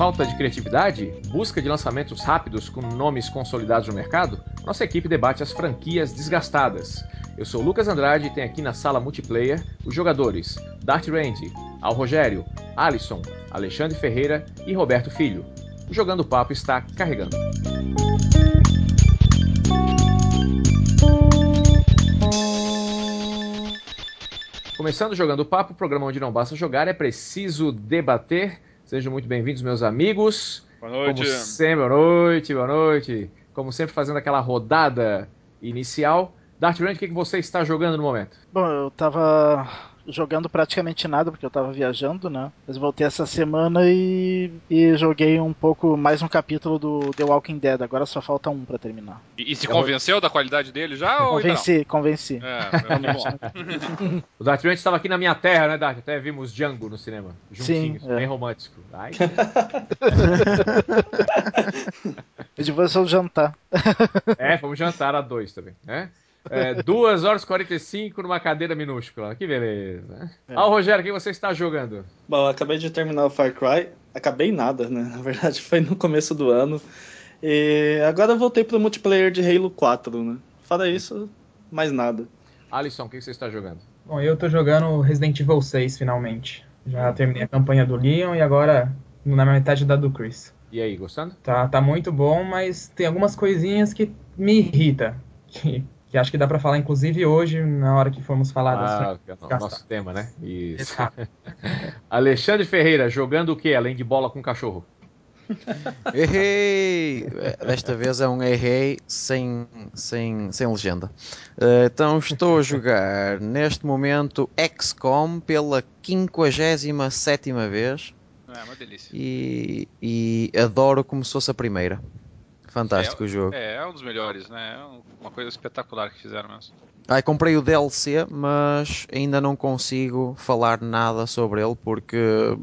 falta de criatividade? Busca de lançamentos rápidos com nomes consolidados no mercado? Nossa equipe debate as franquias desgastadas. Eu sou o Lucas Andrade e tenho aqui na sala multiplayer os jogadores Dart Randy, Al Rogério, Alisson, Alexandre Ferreira e Roberto Filho. O Jogando Papo está carregando. Começando Jogando Papo, programa onde não basta jogar, é preciso debater. Sejam muito bem-vindos, meus amigos. Boa noite. Como sempre, boa noite, boa noite. Como sempre, fazendo aquela rodada inicial. Dart Rand, o que, que você está jogando no momento? Bom, eu tava jogando praticamente nada, porque eu tava viajando, né? Mas voltei essa semana e, e joguei um pouco mais um capítulo do The Walking Dead. Agora só falta um para terminar. E, e se convenceu da qualidade dele já? Convenci, ou convenci. É, é o Dart Rand estava aqui na minha terra, né, Dart? Até vimos Django no cinema. Juntinhos, Sim, é. bem romântico. Ai, e depois eu jantar. é, fomos jantar a dois também, né? É, 2 horas e 45 numa cadeira minúscula. Que beleza. É. Ah, Rogério, o que você está jogando? Bom, acabei de terminar o Far Cry. Acabei nada, né? Na verdade, foi no começo do ano. E agora eu voltei pro multiplayer de Halo 4, né? Fora isso, mais nada. Alisson, o que você está jogando? Bom, eu tô jogando Resident Evil 6 finalmente. Já terminei a campanha do Leon e agora na metade da do Chris. E aí, gostando? Tá, tá muito bom, mas tem algumas coisinhas que me irrita. Que que acho que dá para falar inclusive hoje na hora que formos falar ah, é nosso tema, né? Isso. Alexandre Ferreira jogando o que além de bola com cachorro? errei! Desta vez é um errei sem, sem, sem legenda. Uh, então estou a jogar neste momento XCOM pela 57 vez. É uma delícia. E, e adoro como se fosse a primeira. Fantástico é, o jogo. É, é um dos melhores, né? É uma coisa espetacular que fizeram mesmo. Ai, comprei o DLC, mas ainda não consigo falar nada sobre ele porque,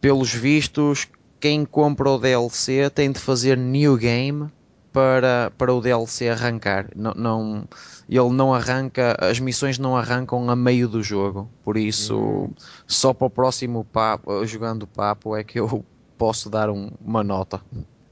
pelos vistos, quem compra o DLC tem de fazer new game para, para o DLC arrancar. Não, não, ele não arranca, as missões não arrancam a meio do jogo. Por isso, hum. só para o próximo papo, jogando papo, é que eu posso dar um, uma nota.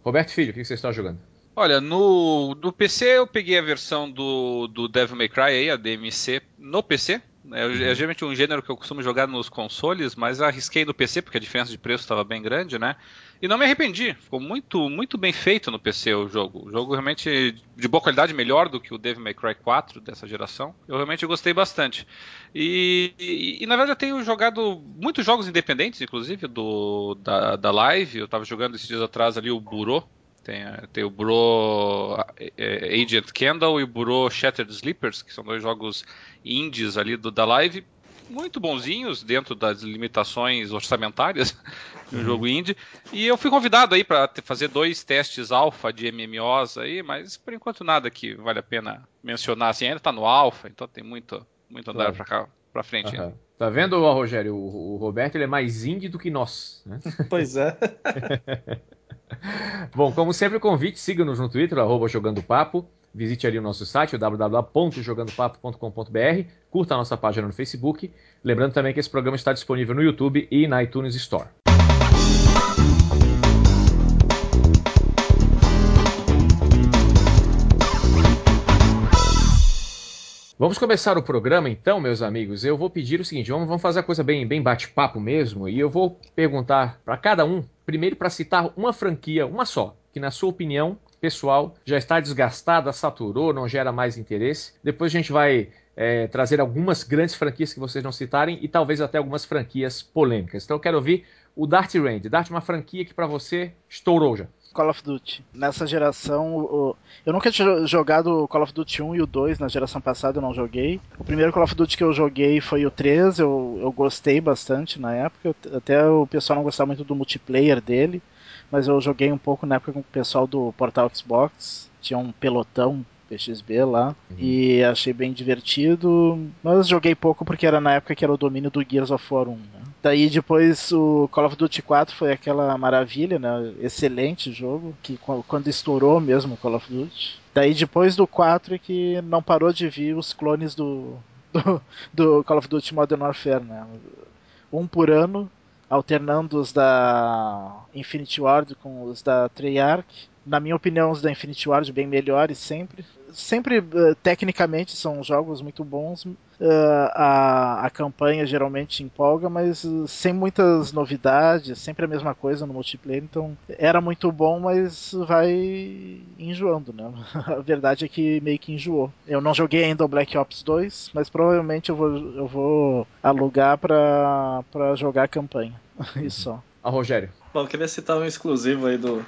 Roberto Filho, o que você está jogando? Olha, no, no PC eu peguei a versão do, do Devil May Cry, aí, a DMC, no PC. É, é geralmente um gênero que eu costumo jogar nos consoles, mas arrisquei no PC porque a diferença de preço estava bem grande, né? E não me arrependi. Ficou muito, muito bem feito no PC o jogo. O jogo realmente de boa qualidade, melhor do que o Devil May Cry 4 dessa geração. Eu realmente gostei bastante. E, e, e na verdade eu tenho jogado muitos jogos independentes, inclusive do da, da Live. Eu estava jogando esses dias atrás ali o Burô. Tem, tem o Burô é, Agent Candle e o Burô Shattered Sleepers, que são dois jogos indies ali do, da Live muito bonzinhos dentro das limitações orçamentárias do uhum. jogo indie. E eu fui convidado aí para fazer dois testes alfa de MMOs aí, mas por enquanto nada que vale a pena mencionar assim. Ainda está no alfa, então tem muito muito andar para cá para frente. Uhum. Tá vendo, Rogério? O, o, Roberto ele é mais indie do que nós. Né? Pois é. Bom, como sempre, o convite, siga-nos no Twitter, arroba Jogando Papo. Visite ali o nosso site, www.jogandopapo.com.br. Curta a nossa página no Facebook. Lembrando também que esse programa está disponível no YouTube e na iTunes Store. Vamos começar o programa então, meus amigos. Eu vou pedir o seguinte: vamos, fazer a coisa bem, bem bate-papo mesmo. E eu vou perguntar para cada um, primeiro para citar uma franquia, uma só, que na sua opinião pessoal já está desgastada, saturou, não gera mais interesse. Depois a gente vai é, trazer algumas grandes franquias que vocês não citarem e talvez até algumas franquias polêmicas. Então eu quero ouvir o Dart Range. Dart, uma franquia que para você estourou já. Call of Duty. Nessa geração, o... eu nunca tinha jogado o Call of Duty 1 e o 2, na geração passada eu não joguei. O primeiro Call of Duty que eu joguei foi o 3, eu, eu gostei bastante na época, até o pessoal não gostava muito do multiplayer dele, mas eu joguei um pouco na época com o pessoal do Portal Xbox, tinha um pelotão PXB lá, uhum. e achei bem divertido, mas joguei pouco porque era na época que era o domínio do Gears of War 1, né? Daí depois o Call of Duty 4 foi aquela maravilha, né? Excelente jogo, que quando estourou mesmo o Call of Duty. Daí depois do 4 é que não parou de vir os clones do, do, do Call of Duty Modern Warfare, né? Um por ano, alternando os da Infinity Ward com os da Treyarch. Na minha opinião, os da Infinity Ward bem melhores sempre. Sempre, uh, tecnicamente, são jogos muito bons. Uh, a, a campanha geralmente empolga, mas uh, sem muitas novidades, sempre a mesma coisa no multiplayer. Então, era muito bom, mas vai enjoando, né? a verdade é que meio que enjoou. Eu não joguei ainda o Black Ops 2, mas provavelmente eu vou, eu vou alugar pra jogar a campanha. Isso só. Ah, Rogério. Bom, eu queria citar um exclusivo aí do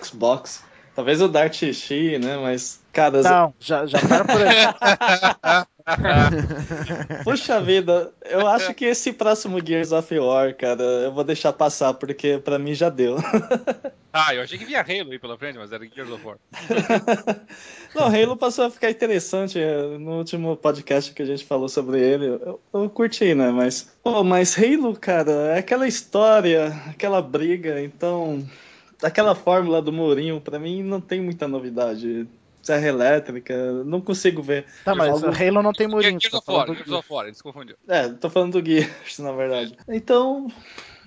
Xbox. Talvez o Dart Shi, né? Mas, cara. Não, já, já para por aí. Puxa vida, eu acho que esse próximo Gears of War, cara, eu vou deixar passar, porque pra mim já deu. ah, eu achei que vinha Halo aí pela frente, mas era Gears of War. Não, Halo passou a ficar interessante. No último podcast que a gente falou sobre ele, eu, eu curti, né? Mas, pô, mas Halo, cara, é aquela história, aquela briga, então. Aquela fórmula do Mourinho, pra mim, não tem muita novidade serra elétrica, não consigo ver. Tá, mas o Halo não tem murinho. Gears of War, Gears of War, ele se confundiu. É, tô falando do Gears, na verdade. Então,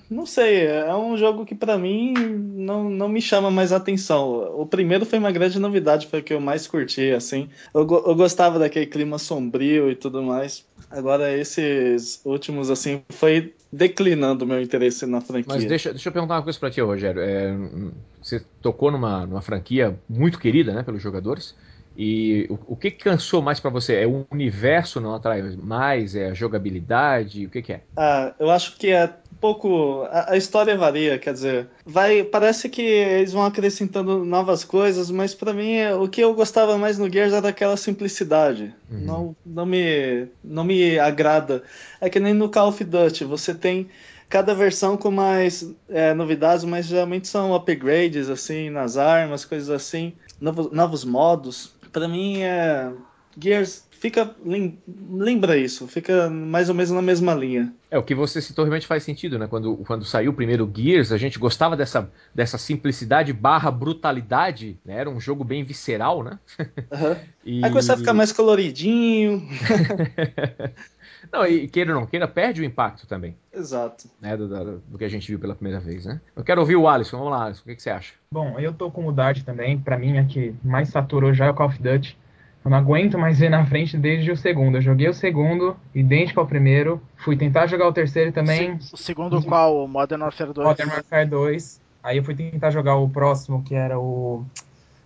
não sei, é um jogo que para mim não, não me chama mais atenção. O primeiro foi uma grande novidade, foi o que eu mais curti, assim. Eu, eu gostava daquele clima sombrio e tudo mais. Agora, esses últimos, assim, foi declinando o meu interesse na franquia. Mas deixa, deixa eu perguntar uma coisa pra ti, Rogério. É, você tocou numa, numa franquia muito querida, né, pelos jogadores. E o, o que cansou mais para você? É o universo não atrai mais? É a jogabilidade? O que, que é? Ah, eu acho que é pouco. A, a, história varia, quer dizer, vai. Parece que eles vão acrescentando novas coisas, mas para mim o que eu gostava mais no Gears era daquela simplicidade. Uhum. Não, não me, não me agrada. É que nem no Call of Duty, você tem cada versão com mais é, novidades, mas geralmente são upgrades assim nas armas, coisas assim, novos, novos modos. Para mim é Gears fica lembra isso, fica mais ou menos na mesma linha. É, o que você citou realmente faz sentido, né? Quando, quando saiu o primeiro Gears, a gente gostava dessa, dessa simplicidade barra brutalidade, né? Era um jogo bem visceral, né? Uhum. e... Aí começou a ficar mais coloridinho. não, e queira ou não queira, perde o impacto também. Exato. Né, do, do, do, que a gente viu pela primeira vez, né? Eu quero ouvir o Alisson. Vamos lá, Alisson. O que, que você acha? Bom, eu tô com o Dart também. Para mim, a que mais saturou já é o Call of Duty. Eu não aguento mais ver na frente desde o segundo. Eu joguei o segundo, idêntico ao primeiro. Fui tentar jogar o terceiro também. O segundo qual? O Modern Warfare 2? Modern Warfare 2. Aí eu fui tentar jogar o próximo, que era o.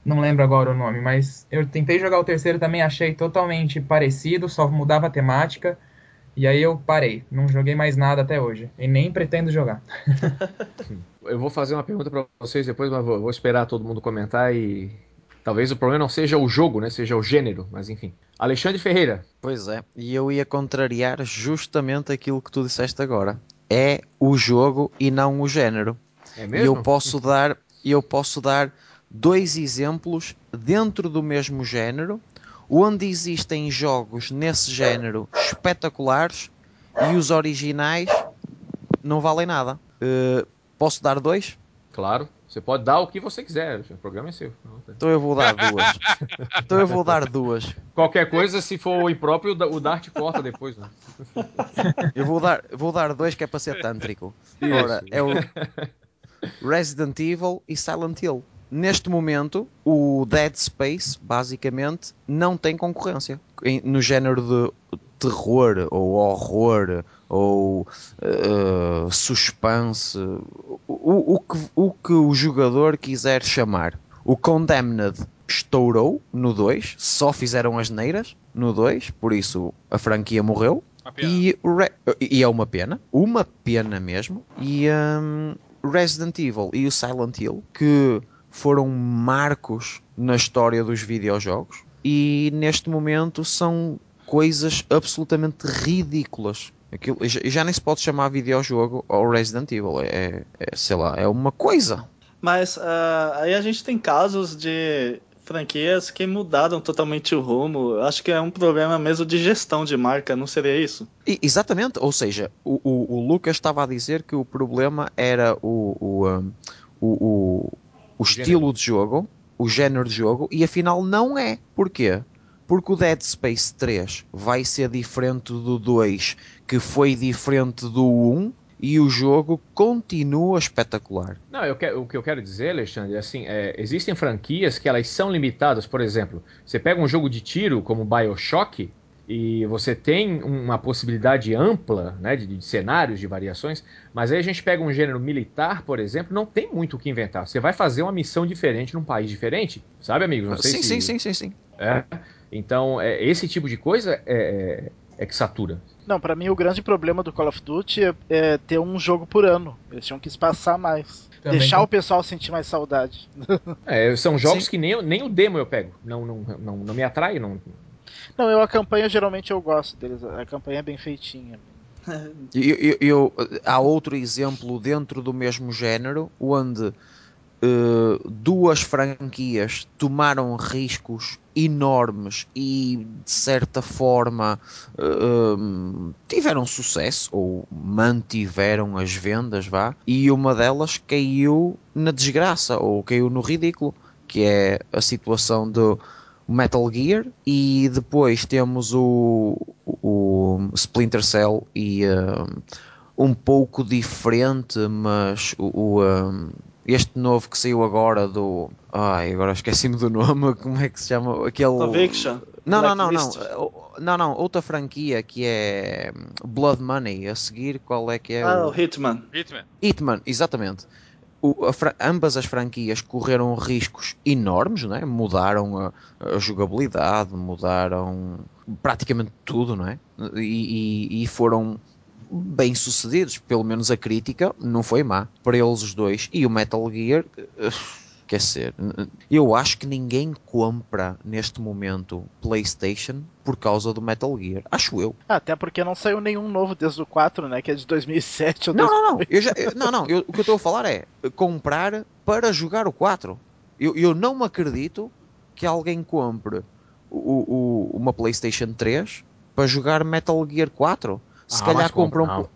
Não lembro agora o nome, mas eu tentei jogar o terceiro também, achei totalmente parecido, só mudava a temática. E aí eu parei, não joguei mais nada até hoje. E nem pretendo jogar. eu vou fazer uma pergunta para vocês depois, mas vou, vou esperar todo mundo comentar e Talvez o problema não seja o jogo, né? Seja o gênero, mas enfim. Alexandre Ferreira. Pois é, e eu ia contrariar justamente aquilo que tu disseste agora. É o jogo e não o género. É mesmo? E eu posso dar, eu posso dar dois exemplos dentro do mesmo género, onde existem jogos nesse género espetaculares e os originais não valem nada. Uh, posso dar dois? Claro. Você pode dar o que você quiser, o programa é seu. Então eu vou dar duas. então eu vou dar duas. Qualquer coisa, se for o impróprio, o Dart corta depois. Né? eu vou dar, vou dar dois que é para ser tântrico. Ora, é o Resident Evil e Silent Hill. Neste momento, o Dead Space, basicamente, não tem concorrência no género de terror ou horror ou uh, suspense, o, o, que, o que o jogador quiser chamar. O Condemned estourou no 2, só fizeram as neiras no 2, por isso a franquia morreu. E, e, é uma pena, uma pena mesmo. E um, Resident Evil e o Silent Hill, que foram marcos na história dos videojogos, e neste momento são coisas absolutamente ridículas Aquilo, já nem se pode chamar videojogo ou Resident Evil, é, é sei lá, é uma coisa. Mas uh, aí a gente tem casos de franquias que mudaram totalmente o rumo. Acho que é um problema mesmo de gestão de marca, não seria isso? E, exatamente, ou seja, o, o, o, Lucas estava a dizer que o problema era o, o, um, o, o estilo de jogo, o género de jogo, e afinal não é. Porquê? Porque o Dead Space 3 vai ser diferente do 2, que foi diferente do 1, e o jogo continua espetacular. Não, eu que, o que eu quero dizer, Alexandre, é assim, é, existem franquias que elas são limitadas. Por exemplo, você pega um jogo de tiro como Bioshock e você tem uma possibilidade ampla né, de, de, cenários, de variações, mas aí a gente pega um gênero militar, por exemplo, não tem muito o que inventar. Você vai fazer uma missão diferente num país diferente, sabe, amigos? Não sei sim, se... sim, sim, sim, sim. É. Então, é, esse tipo de coisa é, é, é que satura. Não, para mim o grande problema do Call of Duty é, é, ter um jogo por ano. Eles tinham que espaçar mais. Também deixar o pessoal sentir mais saudade. É, são jogos Sim. que nem, nem o demo eu pego. Não, não, não, não me atrai, não, não, eu a campanha geralmente eu gosto deles. A campanha é bem feitinha. eu, eu, eu, há outro exemplo dentro do mesmo género onde uh, duas franquias tomaram riscos enormes e de certa forma uh, tiveram sucesso ou mantiveram as vendas, vá, e uma delas caiu na desgraça ou caiu no ridículo, que é a situação do Metal Gear e depois temos o, o Splinter Cell e um, um pouco diferente, mas o, o um, este novo que saiu agora do. Ai, agora esqueci-me do nome, como é que se chama? Aquele. Conviction. Não, não, não, não, não, não, outra franquia que é Blood Money. A seguir, qual é que é? Ah, o Hitman. Hitman. Hitman, exatamente o, a, ambas as franquias correram riscos enormes, não é? mudaram a, a jogabilidade, mudaram praticamente tudo, não é? E, e, e, foram bem sucedidos, pelo menos a crítica não foi má para eles os dois. E o Metal Gear. Quer ser, eu acho que ninguém compra neste momento PlayStation por causa do Metal Gear. Acho eu. Ah, até porque não saiu nenhum novo desde o 4, né? Que é de 2007 ou Não, não, não. Eu já, não, não. Eu, o que eu estou a falar é comprar para jogar o 4. Eu, eu não me acredito que alguém compre o, o, uma PlayStation 3 para jogar Metal Gear 4. Se ah, calhar compram. Não.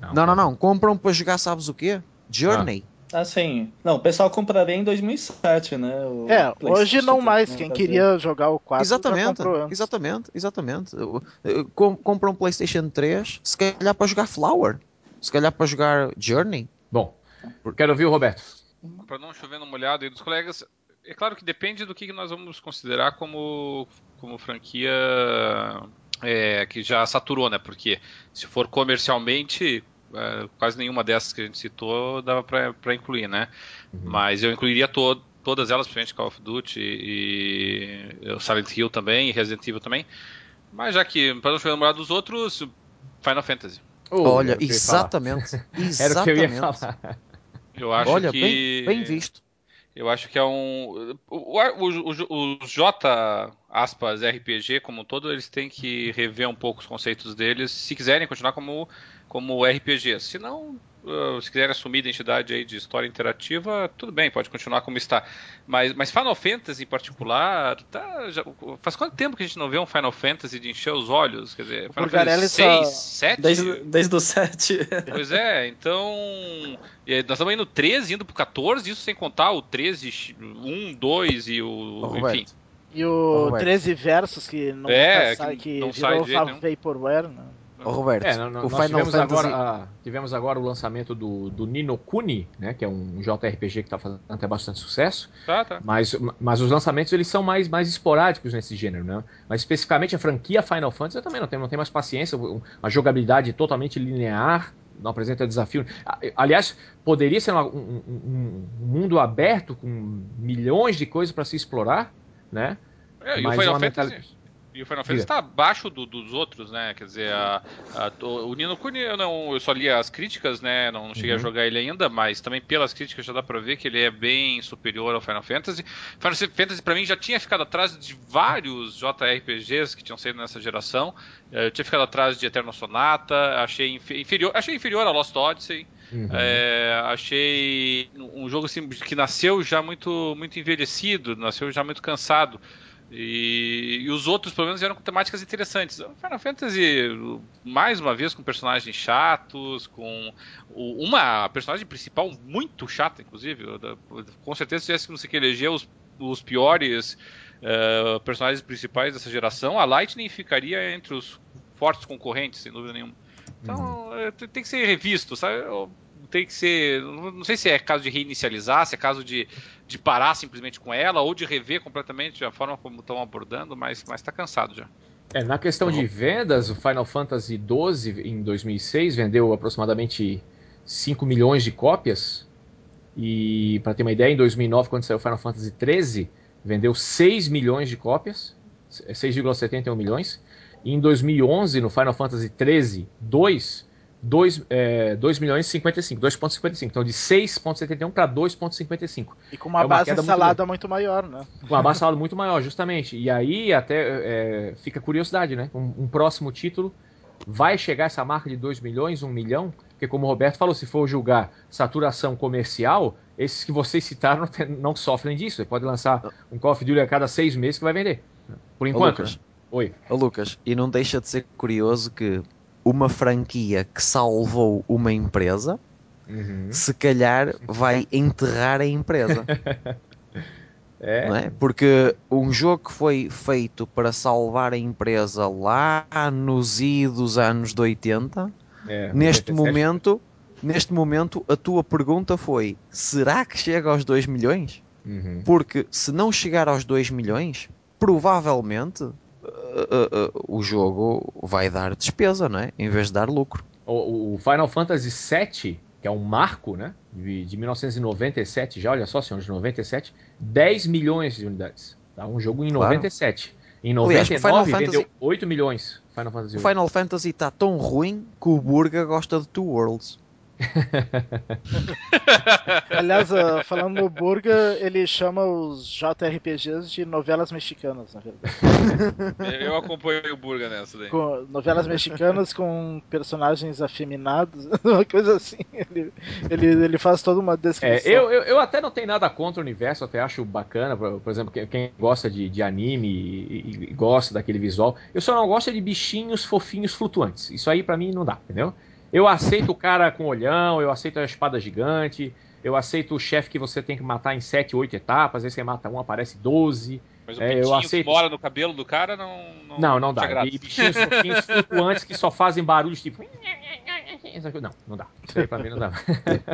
Não, não, não, não. Compram para jogar, sabes o quê? Journey. Ah. Assim, não, o pessoal compraria em 2007, né? é, hoje não mais. Quem queria jogar o 4 exatamente, exatamente, exatamente. Compra um PlayStation 3, se calhar para jogar Flower, se calhar para jogar Journey. Bom, quero ouvir o Roberto. Para não chover no molhado e dos colegas, é claro que depende do que nós vamos considerar como, como franquia é, que já saturou, né? Porque se for comercialmente, quase nenhuma dessas que a gente citou dava para incluir, né? Uhum. Mas eu incluiria to todas elas, principalmente Call of Duty e, e Silent Hill também, e Resident Evil também. Mas já que para não ficar namorado dos outros, Final Fantasy. Oh, Olha, exatamente. exatamente. Era o que eu ia falar. Eu acho Olha, que... bem, bem visto. Eu acho que é um. O, o, o, o, J aspas RPG como um todo, eles têm que rever um pouco os conceitos deles se quiserem continuar como como RPG. Se não, uh, se quiser assumir identidade aí de história interativa, tudo bem, pode continuar como está. Mas, mas Final Fantasy em particular, tá, já, faz quanto tempo que a gente não vê um Final Fantasy de encher os olhos? Quer dizer, Final Fantasy 6, 7? Desde, desde o 7. Pois é, então. Nós estamos indo 13, indo pro 14, isso sem contar o 13, 1, 2 e o. enfim. E o 13 Versus, que não, é, sai, que, que não virou sai Vaporware, né? Ô, Roberto, é, não, não, o Final tivemos Fantasy... agora, tivemos agora o lançamento do, do Nino Kuni, né, que é um JRPG que está fazendo até bastante sucesso. Tá, tá. Mas, mas os lançamentos eles são mais, mais esporádicos nesse gênero, né? Mas especificamente a franquia Final Fantasy eu também não tenho, não tenho mais paciência, uma jogabilidade totalmente linear, não apresenta desafio. Aliás, poderia ser um, um, um mundo aberto com milhões de coisas para se explorar, né? É, e o Final Fantasy e o Final Fantasy está abaixo do, dos outros, né? Quer dizer, a, a, o Nino Kuni eu, não, eu só li as críticas, né? Não, cheguei uhum. a jogar ele ainda, mas também pelas críticas já dá pra ver que ele é bem superior ao Final Fantasy. Final Fantasy para mim já tinha ficado atrás de vários JRPGs que tinham saído nessa geração. Eh, eu tinha ficado atrás de Eterno Sonata, achei inferior, achei inferior a Lost Odyssey. Uhum. É, achei um jogo assim, que nasceu já muito, muito envelhecido, nasceu já muito cansado. E, e, os outros, pelo menos, eram com temáticas interessantes. O Final Fantasy, mais uma vez, com personagens chatos, com uma personagem principal muito chata, inclusive. Com certeza, se tivéssemos que eleger os, os piores uh, personagens principais dessa geração, a Lightning ficaria entre os fortes concorrentes, sem dúvida nenhuma. Então é, tem tem que ser revisto, sabe? Ou Tem que ser. Não sei se é caso de reinicializar, se é caso de, de parar simplesmente com ela, ou de rever completamente a forma como estão abordando, mas, mas tá cansado já. É, na questão de vendas, o Final Fantasy XII em 2006 vendeu aproximadamente 5 milhões de cópias. E para ter uma ideia, em 2009, quando saiu o Final Fantasy XIII, vendeu 6 milhões de cópias, 6,71 milhões. E em 2011, no Final Fantasy XIII 2, 2, é, 2 milhões e 55, 2,55. Então de 6,71 para 2,55. E com uma É uma base muito salada muito maior, né? Com uma base salada muito maior, justamente. E aí até é, fica curiosidade, né? Um, um próximo título vai chegar essa marca de 2 milhões, 1 milhão? Porque como o Roberto falou, se for julgar saturação comercial, esses que vocês citaram não, sofrem disso. Você pode lançar um Call of Duty a cada seis meses que vai vender. Por Ô, enquanto. Lucas, né? Oi. Ô, Lucas, e não deixa de ser curioso que uma franquia que salvou uma empresa, se calhar vai enterrar a empresa. É. é? Porque um jogo que foi feito para salvar a empresa lá nos idos anos de 80, é, neste 97. momento, neste momento a tua pergunta foi: será que chega aos 2 milhões? Uhum. Porque se não chegar aos 2 milhões, provavelmente uh, uh, uh, o jogo vai dar despesa, não é? Em vez de dar lucro. O, o Final Fantasy VII, que é um marco, né? De, de 1997, já, olha só, senhor, de 97, 10 milhões de unidades. Tá? Um jogo em Claro. 97. Em Aliás, o 99 Final Fantasy- vendeu 8 milhões. Final Fantasy O VIII. Final Fantasy está tão ruim que o Burga gosta de Two Worlds. Aliás, ah, falando no Burga, ele chama os JRPGs de novelas mexicanas, na verdade. Eu acompanho o Burga nessa daí. Com- novelas mexicanas com personagens afeminados, uma coisa assim. Ele, ele, ele faz toda uma É, descrição. eu, eu, eu até não tenho nada contra o universo, até acho bacana, por, por exemplo, quem, gosta de, de anime e, e- e gosta daquele visual. Eu só não gosto de bichinhos fofinhos flutuantes. Isso aí pra mim não dá, entendeu? Eu aceito o cara com olhão, eu aceito a espada gigante, eu aceito o chefe que você tem que matar em 7, 8 etapas, aí você mata um, aparece 12. Mas o É, eu aceito. que mora no cabelo do cara não. Não, não te dá. agrada. E bichinhos fofinhos flutuantes que só fazem barulhos tipo. Não, não dá. Isso aí pra mim não dá.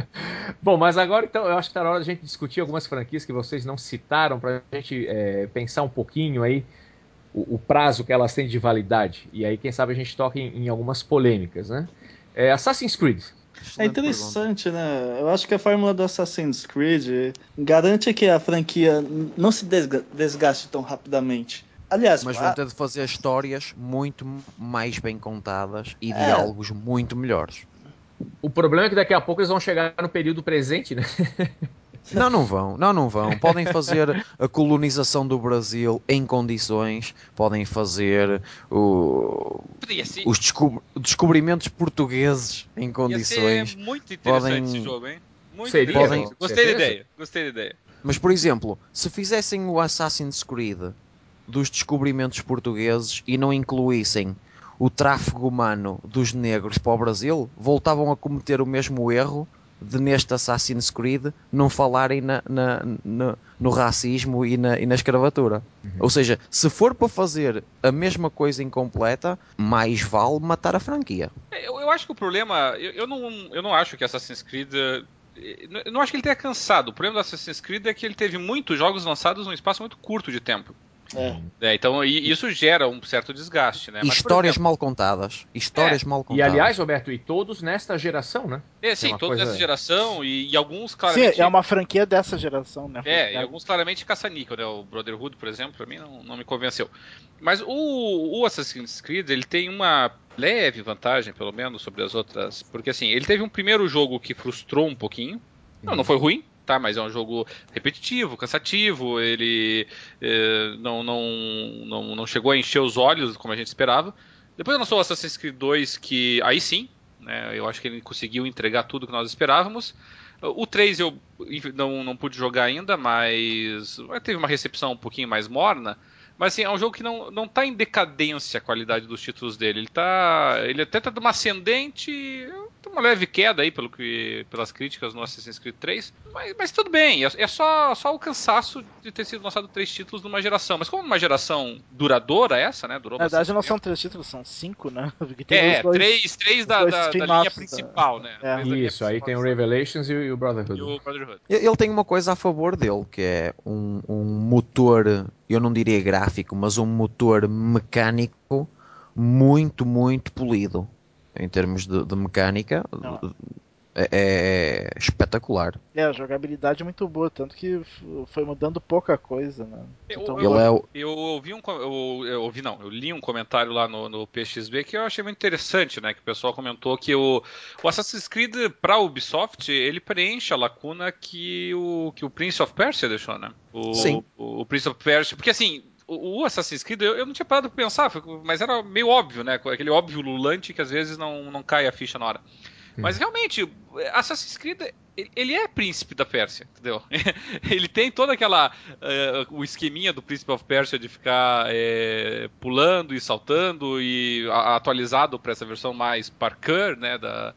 Bom, mas agora então eu acho que tá na hora da gente discutir algumas franquias que vocês não citaram pra gente é, pensar um pouquinho aí o, o prazo que elas têm de validade. E aí, quem sabe, a gente toca em, em algumas polêmicas, né? É, Assassin's Creed. É interessante, né? Eu acho que a fórmula do Assassin's Creed garante que a franquia não se desga- desgaste tão rapidamente. Aliás, Mas vão ter de fazer histórias muito mais bem contadas e É. diálogos muito melhores. O problema é que daqui a pouco eles vão chegar no período presente, né? Não, não vão, não, não vão. Podem fazer a colonização do Brasil em condições, podem fazer o- Ia ser, os descob- descobrimentos portugueses em ia condições. ser muito interessante podem- esse jogo, hein? Muito Seria. Podem- Gostei da ideia. Gostei da ideia. Mas, por exemplo, se fizessem o Assassin's Creed dos descobrimentos portugueses e não incluíssem o tráfego humano dos negros para o Brasil, voltavam a cometer o mesmo erro de neste Assassin's Creed não falarem na- na- na- no racismo e na, e na escravatura. Ou seja, se for para fazer a mesma coisa incompleta, mais vale matar a franquia. É, Eu, eu acho que o problema. Eu, eu não, eu não acho que Assassin's Creed. eh, Eu não acho que ele tenha cansado. O problema do Assassin's Creed é que ele teve muitos jogos lançados num espaço muito curto de tempo. É. É, então e- isso gera um certo desgaste, né? E Mas, histórias exemplo, mal contadas. Histórias mal E contadas. aliás, Roberto, e todos nesta geração, né? É, Tem sim, toda coisa- essa geração e, e alguns Sim, claramente. é uma franquia dessa geração, né? É, e alguns claramente caça-níquel, né? O Brotherhood, por exemplo, pra mim não, não me convenceu. Mas o, o Assassin's Creed, ele tem uma leve vantagem, pelo menos, sobre as outras. Porque assim, ele teve um primeiro jogo que frustrou um pouquinho. Não, não foi ruim, tá? Mas é um jogo repetitivo, cansativo. Ele eh, não, não, não, não chegou a encher os olhos como a gente esperava. Depois lançou o Assassin's Creed 2, que aí sim, né? Eu acho que ele conseguiu entregar tudo que nós esperávamos. O 3 eu não, não pude jogar ainda, mas teve uma recepção um pouquinho mais morna. Mas assim, é um jogo que não, não tá em decadência a qualidade dos títulos dele. Ele tá. Ele até tá numa ascendente. Uma leve queda aí pelo que, pelas críticas no Assassin's Creed 3, mas, mas tudo bem, é, é, só, só o cansaço de ter sido lançado três títulos numa geração. Mas como uma geração duradoura essa, né? Durou Na verdade não são três títulos, são cinco, né? é, dois, três, três da, da, da linha principal, da... né? É. Isso, aí tem o Revelations e o Brotherhood. E o Brotherhood. Ele tem uma coisa a favor dele, que é um, um motor, eu não diria gráfico, mas um motor mecânico muito, muito polido em termos de, de mecânica. É, é, espetacular. É, a jogabilidade é muito boa, tanto que foi mudando pouca coisa, né? Eu, então, eu, eu, eu, ouvi um eu, eu, ouvi não, eu li um comentário lá no, no PXB que eu achei muito interessante, né? Que o pessoal comentou que o, o Assassin's Creed para Ubisoft ele preenche a lacuna que o que o Prince of Persia deixou, né? O, Sim. O, o Prince of Persia, porque assim o, Assassin's Creed, eu, eu, não tinha parado pra pensar, mas era meio óbvio, né? Aquele óbvio lulante que às vezes não, não cai a ficha na hora. Hum. Mas realmente, Assassin's Creed, ele é príncipe da Pérsia, entendeu? ele tem toda aquela. Uh, o esqueminha do Príncipe of Persia de ficar é, pulando e saltando e a, atualizado para essa versão mais parkour, né? Da,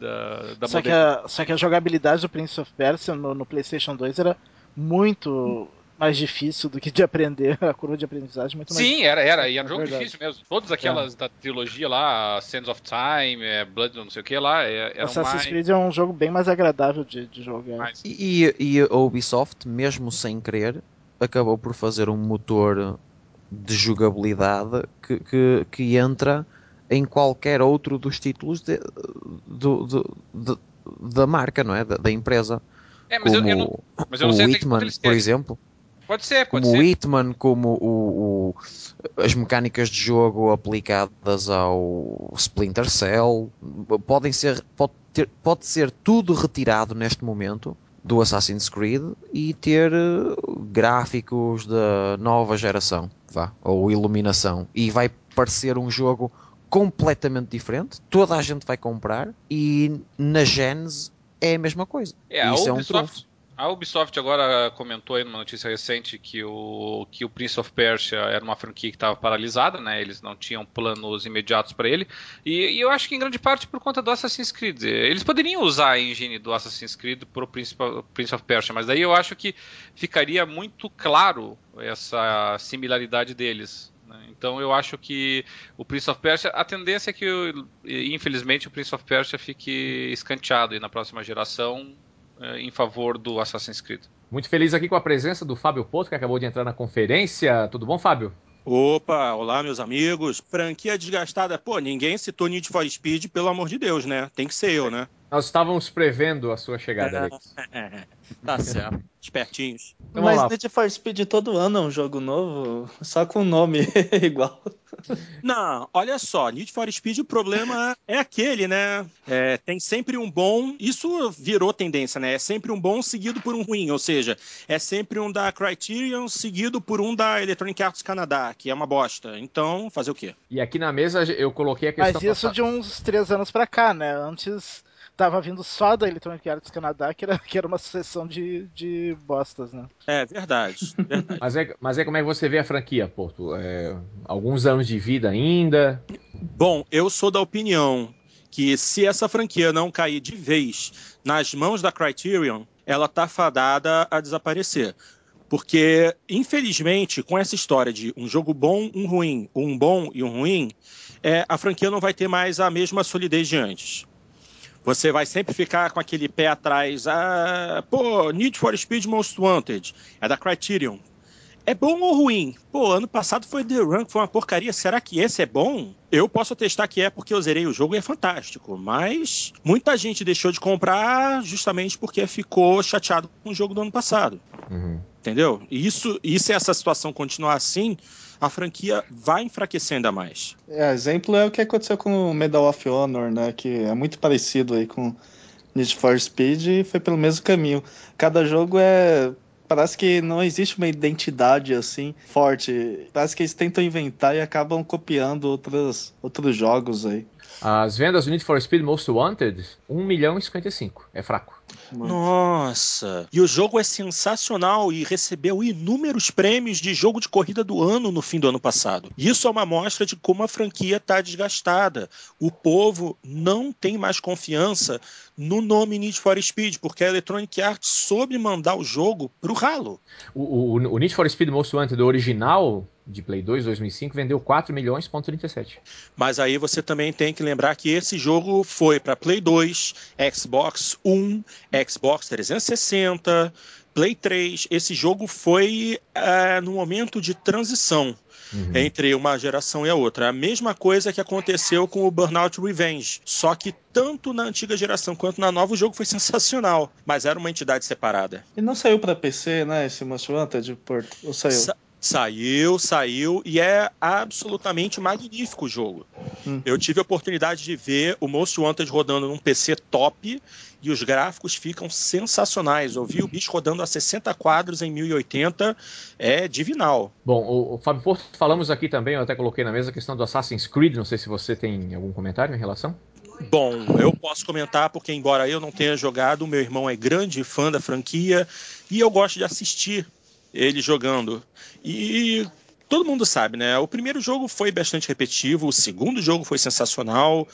da, da só, que a, só que a jogabilidade do Prince of Persia no, no PlayStation 2 era muito mais difícil do que de aprender, a curva de aprendizagem muito mais Sim, era, era, e era um jogo difícil mesmo. Todas aquelas é. da trilogia lá, Sands of Time, é, Blood não sei o que lá, é, eram Assassin's mais... Creed é um jogo bem mais agradável de, de jogar. E, e a Ubisoft, mesmo sem querer, acabou por fazer um motor de jogabilidade que, que, que entra em qualquer outro dos títulos de, do, do, de, da marca, não é? Da, da empresa. É, mas como eu, eu não, mas eu não sei o Hitman, por exemplo. Pode ser, pode como ser. o Hitman, como o, o, as mecânicas de jogo aplicadas ao Splinter Cell, podem ser, pode, ter, pode ser tudo retirado neste momento do Assassin's Creed e ter eh, gráficos da nova geração, vá, ou iluminação, e vai parecer um jogo completamente diferente, toda a gente vai comprar e na Genesis é a mesma coisa. É, Isso a Ubisoft, é um a Ubisoft agora comentou aí numa notícia recente que o, que o Prince of Persia era uma franquia que estava paralisada, né? Eles não tinham planos imediatos para ele. E, e, eu acho que em grande parte por conta do Assassin's Creed. Eles poderiam usar a engine do Assassin's Creed para o Prince, Prince of Persia, mas daí eu acho que ficaria muito claro essa similaridade deles. Né? Então eu acho que o Prince of Persia, a tendência é que, infelizmente, o Prince of Persia fique escanteado e na próxima geração em favor do Assassin's Creed. Muito feliz aqui com a presença do Fábio Poto, que acabou de entrar na conferência. Tudo bom, Fábio? Opa, olá meus amigos. Franquia desgastada. Pô, ninguém citou Need for Speed, pelo amor de Deus, né? Tem que ser eu, né? Nós estávamos prevendo a sua chegada, é, Alex. tá certo. Espertinhos. Então, Mas Need for Speed todo ano é um jogo novo, só com nome igual. Não, olha só, Need for Speed o problema é aquele, né? É, tem sempre um bom, isso virou tendência, né? É sempre um bom seguido por um ruim, ou seja, é sempre um da Criterion seguido por um da Electronic Arts Canadá, que é uma bosta. Então, fazer o quê? E aqui na mesa eu coloquei a questão... Mas isso passada. de uns três anos pra cá, né? Antes tava vindo só da Electronic Arts Canadá, que era, que era uma sucessão de, de bostas, né? É, verdade. verdade. mas, é, mas é como é que você vê a franquia, Porto? É, alguns anos de vida ainda? Bom, eu sou da opinião que se essa franquia não cair de vez nas mãos da Criterion, ela tá fadada a desaparecer. Porque, infelizmente, com essa história de um jogo bom, um ruim, um bom e um ruim, é, a franquia não vai ter mais a mesma solidez de antes. Você vai sempre ficar com aquele pé atrás. Ah, pô, Need for Speed Most Wanted. É da Criterion. É bom ou ruim? Pô, ano passado foi The Run, foi uma porcaria. Será que esse é bom? Eu posso atestar que é porque eu zerei o jogo e é fantástico. Mas muita gente deixou de comprar justamente porque ficou chateado com o jogo do ano passado. Uhum. Entendeu? E isso, e se essa situação continuar assim, a franquia vai enfraquecer ainda mais. É, exemplo é o que aconteceu com o Medal of Honor, né? Que é muito parecido aí com Need for Speed e foi pelo mesmo caminho. Cada jogo é parece que não existe uma identidade assim forte. Parece que eles tentam inventar e acabam copiando outros, outros jogos aí. As vendas do Need for Speed Most Wanted, 1 milhão e 55. É fraco. Nossa! E o jogo é sensacional e recebeu inúmeros prêmios de jogo de corrida do ano no fim do ano passado. Isso é uma mostra de como a franquia está desgastada. O povo não tem mais confiança no nome Need for Speed, porque a Electronic Arts soube mandar o jogo pro ralo. O, o, o Need for Speed Most Wanted original de Play 2 2005 vendeu 4 milhões ponto 37. Mas aí você também tem que lembrar que esse jogo foi para Play 2, Xbox One, Xbox 360, Play 3. Esse jogo foi uh, no momento de transição. Uhum. Entre uma geração e a outra. A mesma coisa que aconteceu com o Burnout Revenge. Só que tanto na antiga geração quanto na nova, o jogo foi sensacional. Mas era uma entidade separada. E não saiu para PC, né? Esse Most Wanted? Por... Ou saiu? Sa Saiu, saiu e é absolutamente magnífico o jogo. Hum. Eu tive a oportunidade de ver o Most Wanted rodando num PC top e os gráficos ficam sensacionais. Eu vi o bicho rodando a 60 quadros em 1080, é divinal. Bom, o, o Fábio Porto, falamos aqui também, eu até coloquei na mesa a questão do Assassin's Creed, não sei se você tem algum comentário em relação. Bom, eu posso comentar porque, embora eu não tenha jogado, meu irmão é grande fã da franquia e eu gosto de assistir ele jogando. E todo mundo sabe, né? O primeiro jogo foi bastante repetitivo, o segundo jogo foi sensacional,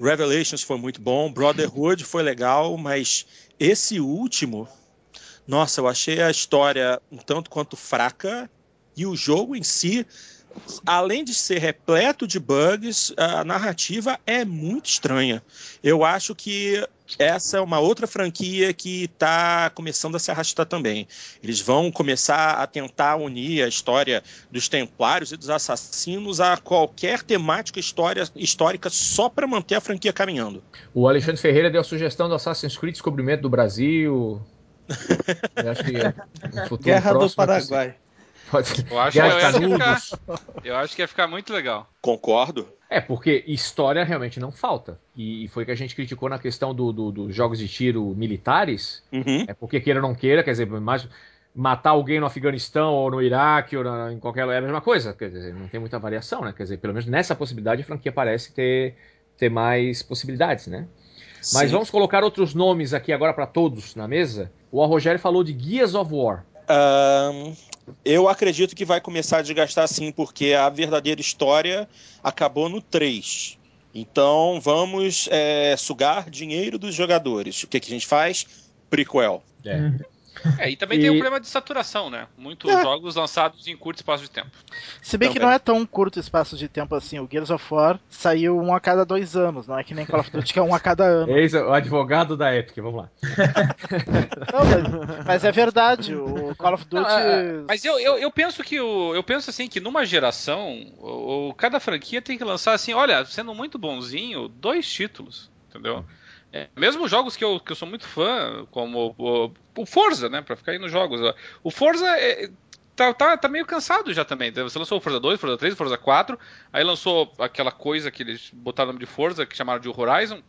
Revelations foi muito bom, Brotherhood foi legal, mas esse último, nossa, eu achei a história um tanto quanto fraca e o jogo em si além de ser repleto de bugs, a narrativa é muito estranha. Eu acho que essa é uma outra franquia que está começando a se arrastar também. Eles vão começar a tentar unir a história dos Templários e dos Assassinos a qualquer temática história, histórica só para manter a franquia caminhando. O Alexandre Ferreira deu a sugestão do Assassin's Creed Descobrimento do Brasil. Eu acho que é Guerra do Paraguai. Pode... Eu, acho, acho ficar, eu acho que ia ficar muito legal. Concordo. É, porque história realmente não falta. E foi que a gente criticou na questão dos do, do jogos de tiro militares. Uhum. É porque queira ou não queira, quer dizer, mais, matar alguém no Afeganistão ou no Iraque ou na, em qualquer lugar é a mesma coisa. Quer dizer, não tem muita variação, né? Quer dizer, pelo menos nessa possibilidade a franquia parece ter, ter mais possibilidades, né? Sim. Mas vamos colocar outros nomes aqui agora para todos na mesa. O Rogério falou de Gears of War. Um, eu acredito que vai começar a desgastar sim, porque a verdadeira história acabou no 3. Então vamos é, sugar dinheiro dos jogadores. O que, que a gente faz? Prequel. É. Uhum. É, e também e... tem o problema de saturação, né? Muitos é. jogos lançados em curto espaço de tempo. Se bem também. que não é tão curto espaço de tempo assim. O Gears of War saiu um a cada dois anos, não é que nem Call of Duty que é um a cada ano. Eis o advogado da Epic, vamos lá. não, mas, mas, é verdade, o Call of Duty. Não, é, é, mas eu, eu, eu, penso que o, eu penso assim que numa geração, o, o, cada franquia tem que lançar assim, olha, sendo muito bonzinho, dois títulos, entendeu? É, mesmo jogos que eu, que eu sou muito fã, como o, o Forza, né? Pra ficar aí nos jogos. O Forza é, tá, tá, tá meio cansado já também. Você lançou o Forza 2, Forza 3, Forza 4, aí lançou aquela coisa que eles botaram o nome de Forza, que chamaram de Horizon.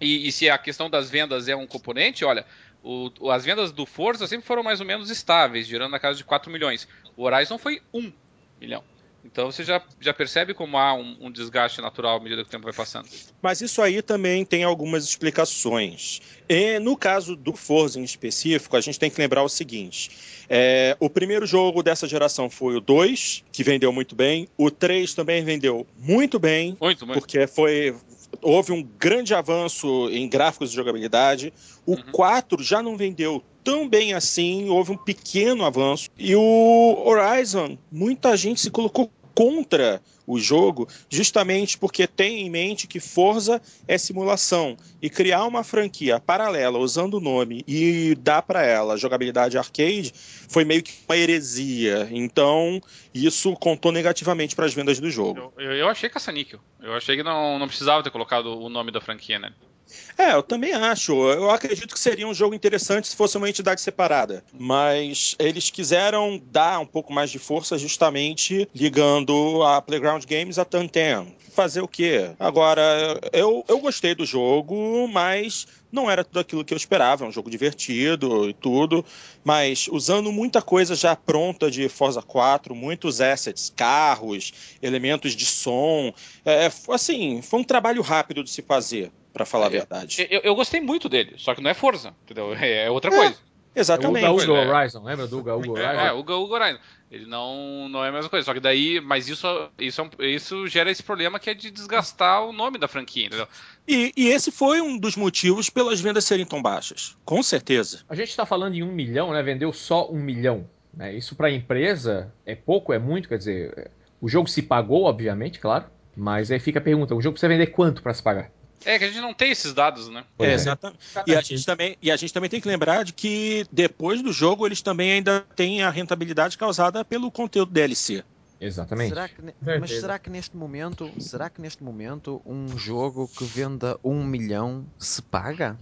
E, e se a questão das vendas é um componente, olha, o, as vendas do Forza sempre foram mais ou menos estáveis, girando na casa de 4 milhões. O Horizon foi 1 milhão. Então você já, já percebe como há um, um, desgaste natural à medida que o tempo vai passando. Mas isso aí também tem algumas explicações. E no caso do Forza em específico, a gente tem que lembrar o seguinte: é, o primeiro jogo dessa geração foi o 2, que vendeu muito bem. O 3 também vendeu muito bem. Muito, muito. Porque foi, houve um grande avanço em gráficos de jogabilidade. O uhum. 4 já não vendeu tão bem assim, houve um pequeno avanço. E o Horizon, muita gente se colocou contra o jogo, justamente porque tem em mente que Forza é simulação e criar uma franquia paralela usando o nome e dar para ela jogabilidade arcade foi meio que uma heresia. Então, isso contou negativamente para as vendas do jogo. Eu, eu achei caça-níquel. Eu achei que não, não precisava ter colocado o nome da franquia, né? É, eu também acho. Eu acredito que seria um jogo interessante se fosse uma entidade separada. Mas eles quiseram dar um pouco mais de força justamente ligando a Playground Games a Tantan. Fazer o quê? Agora, eu, eu gostei do jogo, mas Não era tudo aquilo que eu esperava, é um jogo divertido e tudo, mas usando muita coisa já pronta de Forza 4, muitos assets, carros, elementos de som. É, assim, foi um trabalho rápido de se fazer, para falar a É, verdade. Eu, eu gostei muito dele, só que não é Forza, entendeu? É, é outra É, coisa. Exatamente. É o Uga Uga É. Horizon, lembra do Uga Uga Horizon? É, é, o Go Go Horizon. Ele não, não é a mesma coisa. Só que daí, mas isso, isso, é um- isso gera esse problema que é de desgastar o nome da franquia, entendeu? E, e esse foi um dos motivos pelas vendas serem tão baixas. Com certeza. A gente está falando em um milhão, né? Vendeu só um milhão. Né? Isso para a empresa é pouco, é muito, quer dizer, o jogo se pagou, obviamente, claro. Mas aí fica a pergunta: o jogo precisa vender quanto para se pagar? É que a gente não tem esses dados, né? É, é. exatamente. E a, gente também, e a gente também tem que lembrar de que depois do jogo eles também ainda têm a rentabilidade causada pelo conteúdo DLC. Exatamente. Será que, mas será que neste momento, será que neste momento um jogo que venda um milhão se paga?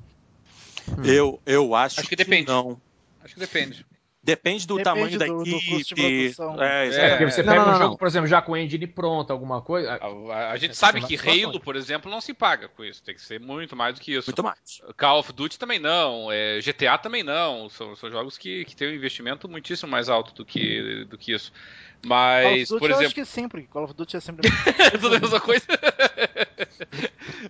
Hum. Eu, eu acho, Acho que depende. não. Acho que depende. Depende do Depende tamanho da do- do equipe. custo de produção. É, É, porque você Não, pega não, um não, jogo, por exemplo, já com engine pronta, alguma coisa. A, a- a gente É, sabe que Halo, por exemplo, não se paga com isso. Tem que ser muito mais do que isso. Muito mais. Call of Duty também não, é, GTA também não. São, são jogos que, que têm um investimento muitíssimo mais alto do que, do que isso. Call of Mas, Duty por eu acho exemplo. que sim, porque Call of Duty é sempre. É tudo a mesma coisa.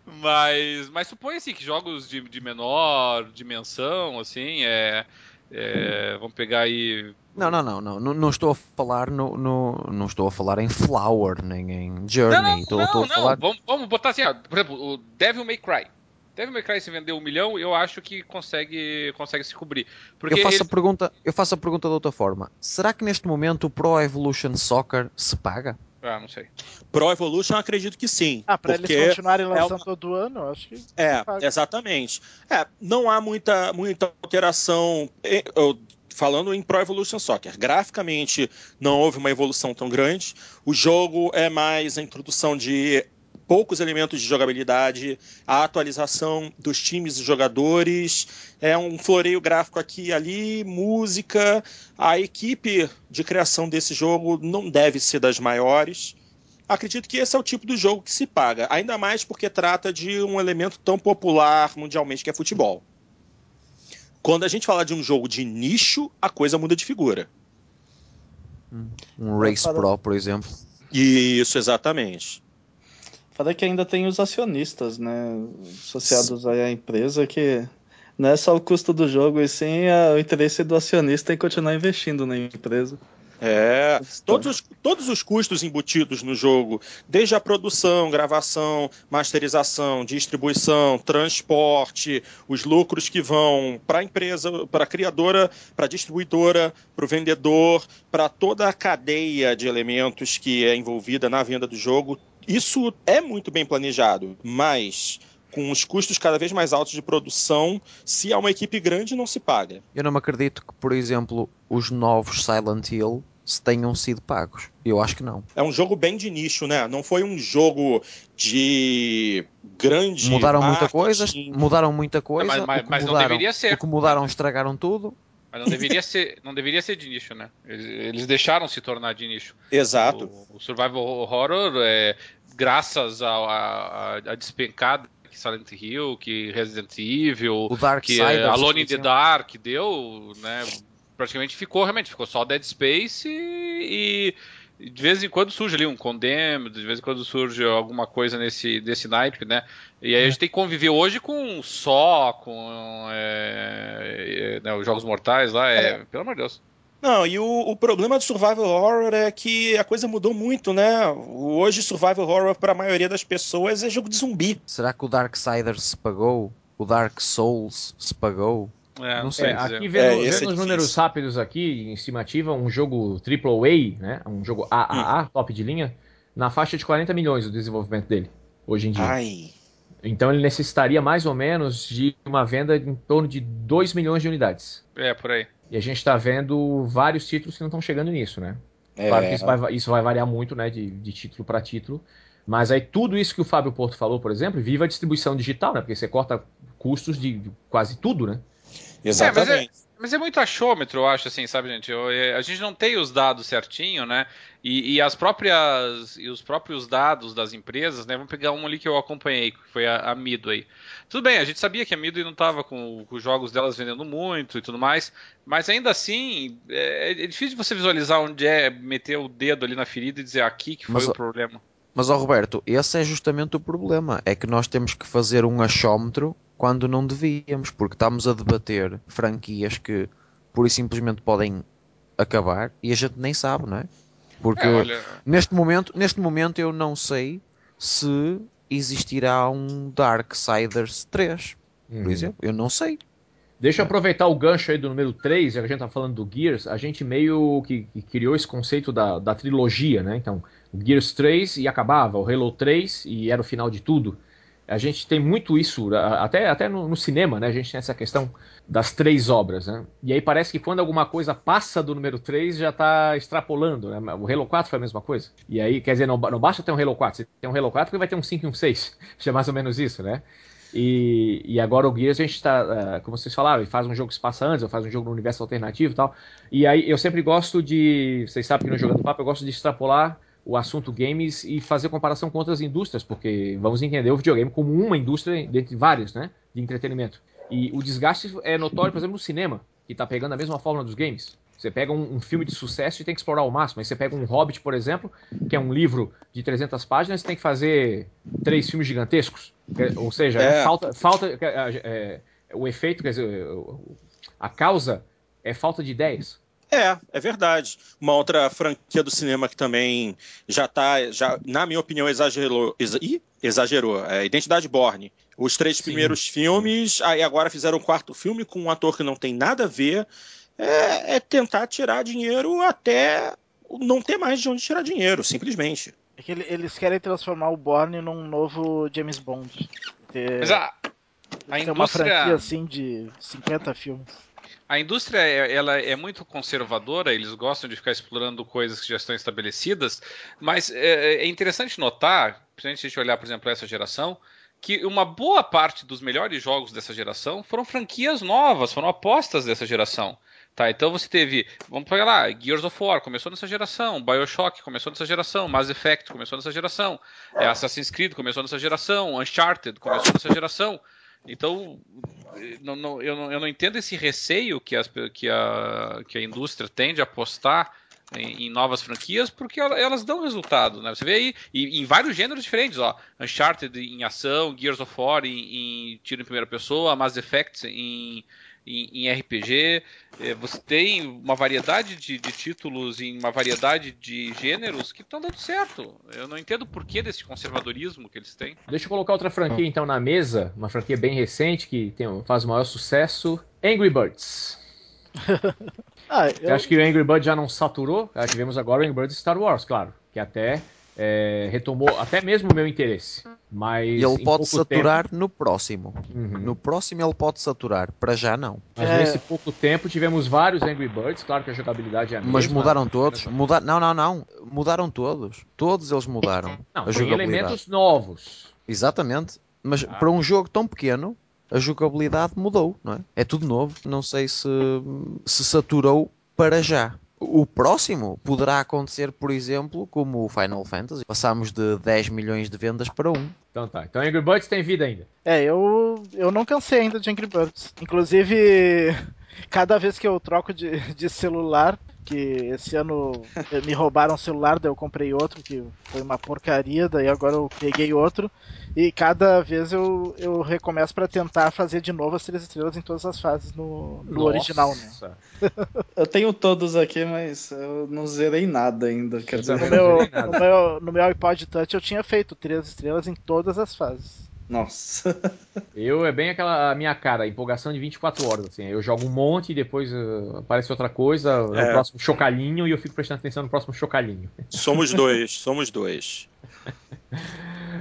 mas, mas supõe assim que jogos de, de menor dimensão, assim, é, é, vamos pegar aí. Não, não, não, não, não, não estou a falar no, no- não estou a falar em Flower nem em Não, Journey. não, estou, não, estou a não. falar. Vamos, vamos botar assim, ó, por exemplo, o Devil May Cry. Devil May Cry se vender um milhão, eu acho que consegue, consegue se cobrir. Porque Eu faço, ele- a pergunta, eu faço a pergunta de outra forma. Será que neste momento o Pro Evolution Soccer se paga? Ah, não sei. Pro Evolution, eu acredito que sim. Ah, pra porque eles continuarem é lançando uma- todo ano, eu acho que. É, exatamente. É, não há muita, muita alteração. eu- falando em Pro Evolution Soccer, graficamente não houve uma evolução tão grande. O jogo é mais a introdução de poucos elementos de jogabilidade, a atualização dos times e jogadores, é um floreio gráfico aqui e ali, música. A equipe de criação desse jogo não deve ser das maiores. Acredito que esse é o tipo do jogo que se paga, ainda mais porque trata de um elemento tão popular mundialmente que é futebol. Quando a gente fala de um jogo de nicho, a coisa muda de figura. Um Race Pro, por exemplo. Isso, exatamente. Fala que ainda tem os acionistas, né? Associados à empresa, que não é só o custo do jogo, e sim é o interesse do acionista em continuar investindo na empresa. É, todos os, todos os custos embutidos no jogo, desde a produção, gravação, masterização, distribuição, transporte, os lucros que vão para a empresa, para a criadora, para a distribuidora, para o vendedor, para toda a cadeia de elementos que é envolvida na venda do jogo, isso é muito bem planejado, mas com os custos cada vez mais altos de produção, se há uma equipe grande, não se paga. Eu não me acredito que, por exemplo, os novos Silent Hill se tenham sido pagos. Eu acho que não. É um jogo bem de nicho, né? Não foi um jogo de grande. Mudaram muita marketing. coisa, mudaram muita coisa. mas- mas- o que mas não mudaram, deveria ser. O que mudaram estragaram tudo. Mas não deveria ser, não deveria ser de nicho, né? Eles, eles deixaram se tornar de nicho. Exato. O, o Survival Horror, é, graças à a, a, a despencada que Silent Hill, que Resident Evil, que Side. é, Alone in the Dark deu, né? Praticamente ficou, realmente, ficou só Dead Space e, e de vez em quando surge ali um Condemned, de vez em quando surge alguma coisa nesse, desse naipe, né? E aí a gente tem que conviver hoje com só, com é, é, né, os Jogos Mortais lá, é, pelo amor de Deus. Não, e o, o problema do Survival Horror é que a coisa mudou muito, né? Hoje, Survival Horror, para a maioria das pessoas, é jogo de zumbi. Será que o Darksiders se pagou? O Dark Souls se pagou? É, não sei É, aqui É, vendo, é vendo os difícil. números rápidos aqui, em estimativa, um jogo AAA, né? Um jogo AAA, Hum. top de linha, na faixa de 40 milhões o desenvolvimento dele, hoje em dia. Ai. Então ele necessitaria mais ou menos de uma venda em torno de 2 milhões de unidades. É, por aí. E a gente está vendo vários títulos que não estão chegando nisso, né? É, Claro que isso vai, isso vai variar muito, né, de, de título para título. Mas aí tudo isso que o Fábio Porto falou, por exemplo, viva a distribuição digital, né? Porque você corta custos de, de quase tudo, né? Exatamente. Mas é muito achômetro, eu acho, assim, sabe, gente? Eu, é, a gente não tem os dados certinho, né? E, e, as próprias e os próprios dados das empresas, né? Vamos pegar um ali que eu acompanhei, que foi a, a Midway. Tudo bem, a gente sabia que a Midway não estava com, com, os jogos delas vendendo muito e tudo mais, mas ainda assim é, é, difícil você visualizar onde é meter o dedo ali na ferida e dizer aqui que foi mas, o problema. Mas, ó Roberto, esse é justamente o problema. É que nós temos que fazer um achómetro quando não devíamos, porque estamos a debater franquias que pura e simplesmente podem acabar e a gente nem sabe, não é? Porque é, olha... neste, momento, neste momento eu não sei se existirá um Darksiders 3, por uhum. exemplo. Eu não sei. Deixa eu aproveitar o gancho aí do número 3, já que a gente tá falando do Gears, a gente meio que, que criou esse conceito da, da trilogia, né? Então, o Gears 3 e acabava, o Halo 3 e era o final de tudo. A gente tem muito isso, até, até no, no, cinema, né? A gente tem essa questão das três obras, né? E aí parece que quando alguma coisa passa do número 3, já está extrapolando, né? O Halo 4 foi a mesma coisa. E aí, quer dizer, não, não basta ter um Halo 4, você tem um Halo 4 que vai ter um 5 e um 6. Já é mais ou menos isso, né? E, e agora o Gears a gente está, é, como vocês falaram, faz um jogo que se passa antes, ou faz um jogo no universo alternativo e tal. E aí eu sempre gosto de, vocês sabem que no Jogando Papo eu gosto de extrapolar o assunto games e fazer comparação com outras indústrias, porque vamos entender o videogame como uma indústria dentre várias, né, de entretenimento. E o desgaste é notório, por exemplo, no cinema, que está pegando a mesma fórmula dos games. Você pega um, um, filme de sucesso e tem que explorar ao máximo. Aí você pega um Hobbit, por exemplo, que é um livro de 300 páginas, tem que fazer três filmes gigantescos. Ou seja, é. falta, falta é, é, o efeito, quer dizer, a causa é falta de ideias. É, é verdade. Uma outra franquia do cinema que também já tá, já, na minha opinião, exagerou. Exa, ih, exagerou. É Identidade Borne. Os três Sim. primeiros filmes, aí agora fizeram um quarto filme com um ator que não tem nada a ver. É, é tentar tirar dinheiro até não ter mais de onde tirar dinheiro, simplesmente. É que eles querem transformar o Borne num novo James Bond. Ter, Mas a, a indústria... uma franquia assim de 50 filmes. A indústria é, ela é muito conservadora, eles gostam de ficar explorando coisas que já estão estabelecidas, mas é, é interessante notar, principalmente se a gente olhar, por exemplo, essa geração, que uma boa parte dos melhores jogos dessa geração foram franquias novas, foram apostas dessa geração. Tá, então você teve, vamos pegar lá, Gears of War começou nessa geração, BioShock começou nessa geração, Mass Effect começou nessa geração, é, Assassin's Creed começou nessa geração, Uncharted começou nessa geração. Então, não, não, eu, não, eu, não, entendo esse receio que, as, que, a, que a indústria tem de apostar em, em, novas franquias, porque elas dão resultado, né? Você vê aí em, em vários gêneros diferentes, ó. Uncharted em ação, Gears of War em, em tiro em primeira pessoa, Mass Effect em, em, em RPG. É, você tem uma variedade de, de, títulos em uma variedade de gêneros que estão dando certo. Eu não entendo o porquê desse conservadorismo que eles têm. Deixa eu colocar outra franquia então na mesa, uma franquia bem recente que tem, faz o maior sucesso: Angry Birds. ah, eu... Acho que o Angry Birds já não saturou. Já tivemos agora o Angry Birds Star Wars, claro. Que até é, retomou até mesmo o meu interesse. Mas e ele pode saturar tempo... no próximo. Uhum. No próximo ele pode saturar, para já não. Mas é... nesse pouco tempo tivemos vários Angry Birds, claro que a jogabilidade é a mesma. Mas mudaram todos. Muda... Não, não, não. Mudaram todos. Todos eles mudaram. Não, a tem elementos novos. Exatamente. Mas ah. para um jogo tão pequeno, a jogabilidade mudou, não é? É tudo novo. Não sei se se saturou para já. O próximo poderá acontecer, por exemplo, como o Final Fantasy. Passamos de 10 milhões de vendas para 1. Então tá. Então Angry Birds tem vida ainda. É, eu, eu não cansei ainda de Angry Birds. Inclusive, cada vez que eu troco de, de celular, que esse ano me roubaram o celular, daí eu comprei outro, que foi uma porcaria, daí agora eu peguei outro. E cada vez eu, eu recomeço para tentar fazer de novo as três estrelas em todas as fases no, no original, né? eu tenho todos aqui, mas eu não zerei nada ainda. Quer dizer, no, meu, nada. no, meu, no meu iPod Touch eu tinha feito três estrelas em todas as fases. Nossa. eu é bem aquela minha cara, empolgação de 24 horas. Assim. Eu jogo um monte e depois uh, aparece outra coisa, é. o próximo chocalhinho e eu fico prestando atenção no próximo chocalhinho. Somos dois, somos dois.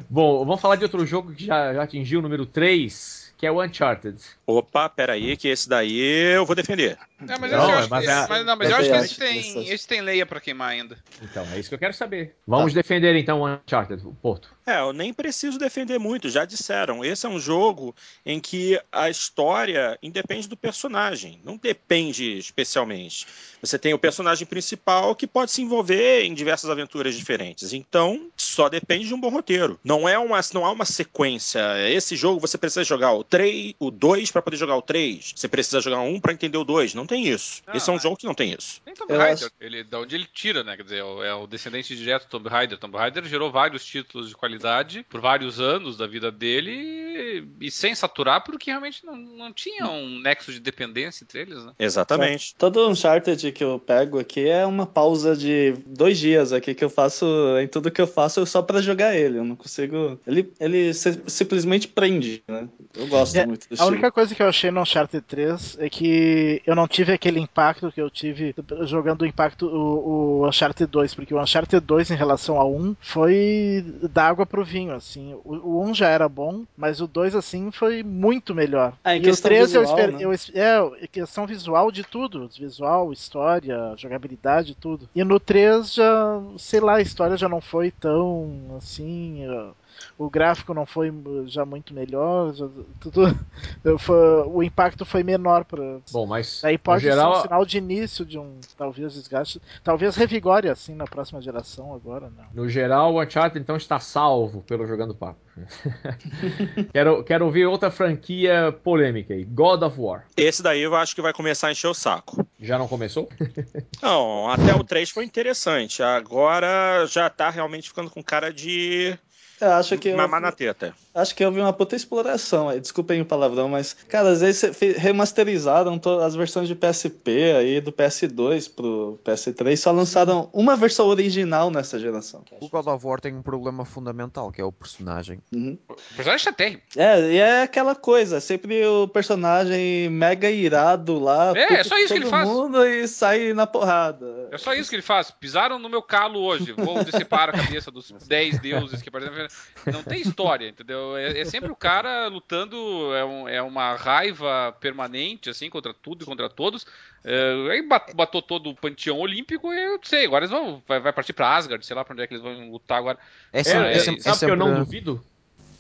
Bom, vamos falar de outro jogo que já, já atingiu o número 3, que é o Uncharted. Opa, peraí, que esse daí eu vou defender. É, mas, não, eu, acho, mas, que, é, mas, não, mas eu acho que esse tem, esse tem leia pra queimar ainda. Então, é isso que eu quero saber. Vamos tá. defender então o Uncharted, Porto. É, eu nem preciso defender muito, já disseram. Esse é um jogo em que a história independe do personagem, não depende especialmente. Você tem o personagem principal que pode se envolver em diversas aventuras diferentes. Então, só depende de um bom roteiro. Não é uma, não há uma sequência. Esse jogo você precisa jogar o 3, o 2 para poder jogar o 3. Você precisa jogar um para entender o 2. Não tem isso. Não, Esse é um jogo que não tem isso. Tem Tomb Raider, acho- ele, da onde ele tira, né? Quer dizer, é o- é o descendente direto do Tomb Raider. Tomb Raider gerou vários títulos de qualidade por vários anos da vida dele e, sem saturar, porque realmente não, não tinha um nexo de dependência entre eles, né? Exatamente. Todo Uncharted que eu pego aqui é uma pausa de dois dias aqui que eu faço em tudo que eu faço só pra jogar ele. Eu não consigo. Ele, ele si- simplesmente prende, né? Eu gosto É, muito do A única coisa que eu achei no Uncharted 3 é que eu não tive aquele impacto que eu tive jogando o impacto o, o Uncharted 2, porque o Uncharted 2 em relação ao 1 foi da água pro vinho, assim. O, o 1 já era bom, mas o 2 assim foi muito melhor. Ah, e o questão 3 eu visual, né? eu es- é, questão visual de tudo, visual, história, jogabilidade, tudo. E no 3 já, sei lá, a história já não foi tão assim, eh, o gráfico não foi eh, já muito melhor, já- tudo, foi- o impacto foi menor para Bom, mas Aí pode ser um geral, sinal de início de um talvez desgaste, talvez revigore assim na próxima geração agora, não. no geral, o Uncharted então está salvo pelo Jogando Papo. quero, quero ouvir outra franquia polêmica aí, God of War. Esse daí eu acho que vai começar a encher o saco. Já não começou? Não, até o 3 foi interessante. Agora já tá realmente ficando com cara de Eu acho que eu, mamar na teta. Acho que houve uma puta exploração aí. Desculpem o palavrão, mas, cara, às vezes remasterizaram as versões de PSP aí, do PS2 pro PS3, só lançaram uma versão original nessa geração. O God of War tem um problema fundamental, que é o personagem. Uhum. O personagem terrível. É, e é aquela coisa, sempre o personagem mega irado lá, É, é só isso que todo ele faz. mundo e sai na porrada. É só isso que ele faz. Pisaram no meu calo hoje. Vou decepar a cabeça dos 10 deuses que aparecem. Não tem história, entendeu? É, é sempre o cara lutando, é, um- é uma raiva permanente, assim, contra tudo e contra todos. É, aí bat- matou todo o panteão olímpico e eu não sei. Agora eles vão. Vai, vai partir pra Asgard, sei lá pra onde é que eles vão lutar agora. É, É, sempre, é, é, sabe é que eu não duvido?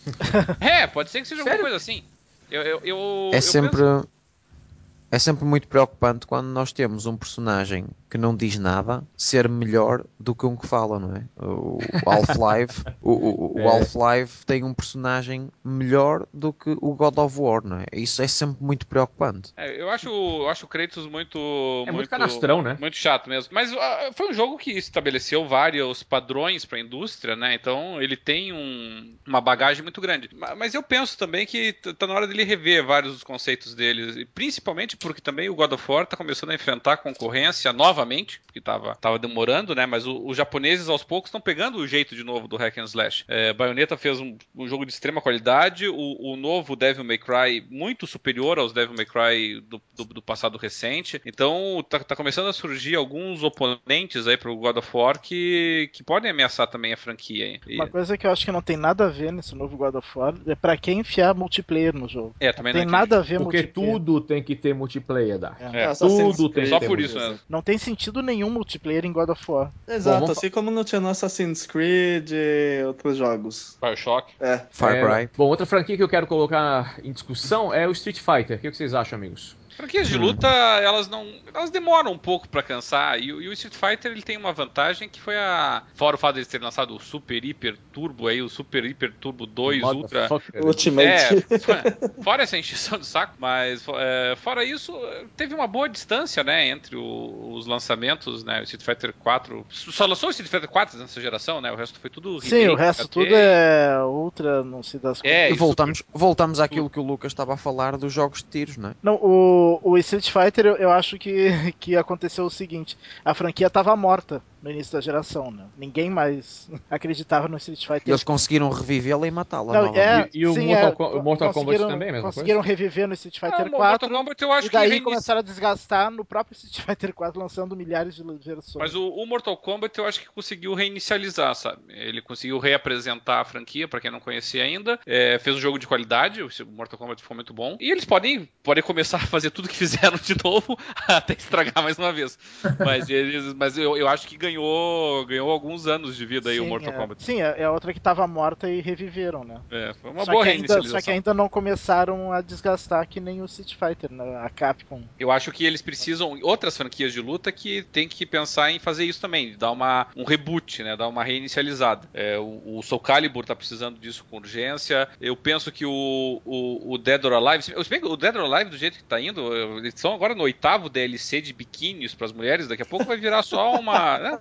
É, pode ser que seja Sério? alguma coisa assim. Eu, eu, eu, é eu sempre, penso- é sempre muito preocupante quando nós temos um personagem que não diz nada ser melhor do que um que fala, não é? O Half-Life, o, o- o É. Half-Life tem um personagem melhor do que o God of War, não é? Isso é sempre muito preocupante. É, eu acho, eu acho o Kratos muito. É muito canastrão, né? Muito chato mesmo. Mas ah, foi um jogo que estabeleceu vários padrões para a indústria, né? Então ele tem um- uma bagagem muito grande. Ma- Mas eu penso também que tá na hora dele rever vários dos conceitos deles. E principalmente porque também o God of War tá começando a enfrentar concorrência novamente, porque tava, tava demorando, né? Mas o- os japoneses aos poucos estão pegando o jeito de novo do Hack and Slash. É, Bayonetta fez um, um jogo de extrema qualidade, o, o novo Devil May Cry muito superior aos Devil May Cry do, do- do passado recente. Então tá, tá começando a surgir alguns oponentes aí pro God of War que, que podem ameaçar também a franquia. hein? E- Uma coisa que eu acho que não tem nada a ver nesse novo God of War é pra quem enfiar multiplayer no jogo. é, também Tem não nada a ver Porque multiplayer. tudo tem que ter multiplayer, dá. É, Assassin's tudo tem Creed, só por isso mesmo. Não tem sentido nenhum multiplayer em God of War. Exato, Bom, assim como não tinha no Assassin's Creed e outros jogos. Bioshock. É. Far É, Cry. bom, outra franquia que eu quero colocar em discussão é o Street Fighter. O que vocês acham, amigos? Franquias Hum. de luta, elas não. Elas demoram um pouco pra cansar. E, o- e o Street Fighter ele tem uma vantagem que foi a. Fora o fato de eles terem lançado o Super Hiper Turbo aí, o Super Hiper Turbo 2 Ultra. Ultimate. É, fora- fora essa encheção de saco, mas é, fora isso, teve uma boa distância, né, entre o- os lançamentos, né, o Street Fighter 4, só lançou o Street Fighter 4 nessa geração, né, o resto foi tudo Sim, o remake, resto tudo é ultra, não sei das coisas. É, E e voltamos, voltamos àquilo que o Lucas estava a falar dos jogos de tiros, não é? Não, o, o Street Fighter eu, eu acho que, que aconteceu o seguinte: a franquia tava morta no início da geração, né? Ninguém mais acreditava no Street Fighter. Eles conseguiram revivê-la e matá-la. Não, novamente. E- e o sim, Mortal é, o Mortal Kombat conseguiram- também, a mesma Conseguiram reviver no Street Fighter o 4. Mortal Kombat eu acho E daí reinici- começaram a desgastar no próprio Street Fighter 4, lançando milhares de versões. Mas o, o Mortal Kombat eu acho que conseguiu reinicializar, sabe? Ele conseguiu reapresentar a franquia, pra quem não conhecia ainda. É, fez um jogo de qualidade, o Mortal Kombat ficou muito bom. E eles podem, podem começar a fazer tudo que fizeram de novo, até estragar mais uma vez. Mas, eles, mas eu, eu acho que ganhou, ganhou alguns anos de vida aí sim, o Mortal é. Kombat. Sim, é, é outra que tava morta e reviveram, né? É, foi uma só boa que ainda, reinicialização. Só que ainda não começaram a desgastar que nem o Street Fighter, né? a Capcom. Eu acho que eles precisam, outras franquias de luta que tem que pensar em fazer isso também, dar uma, um reboot, né? Dar uma reinicializada. É, o, o Soul Calibur tá precisando disso com urgência. Eu penso que o, o, o Dead or Alive, o Dead or Alive, do jeito que tá indo, eles estão agora no oitavo DLC de biquínis para as mulheres, daqui a pouco vai virar só uma. né?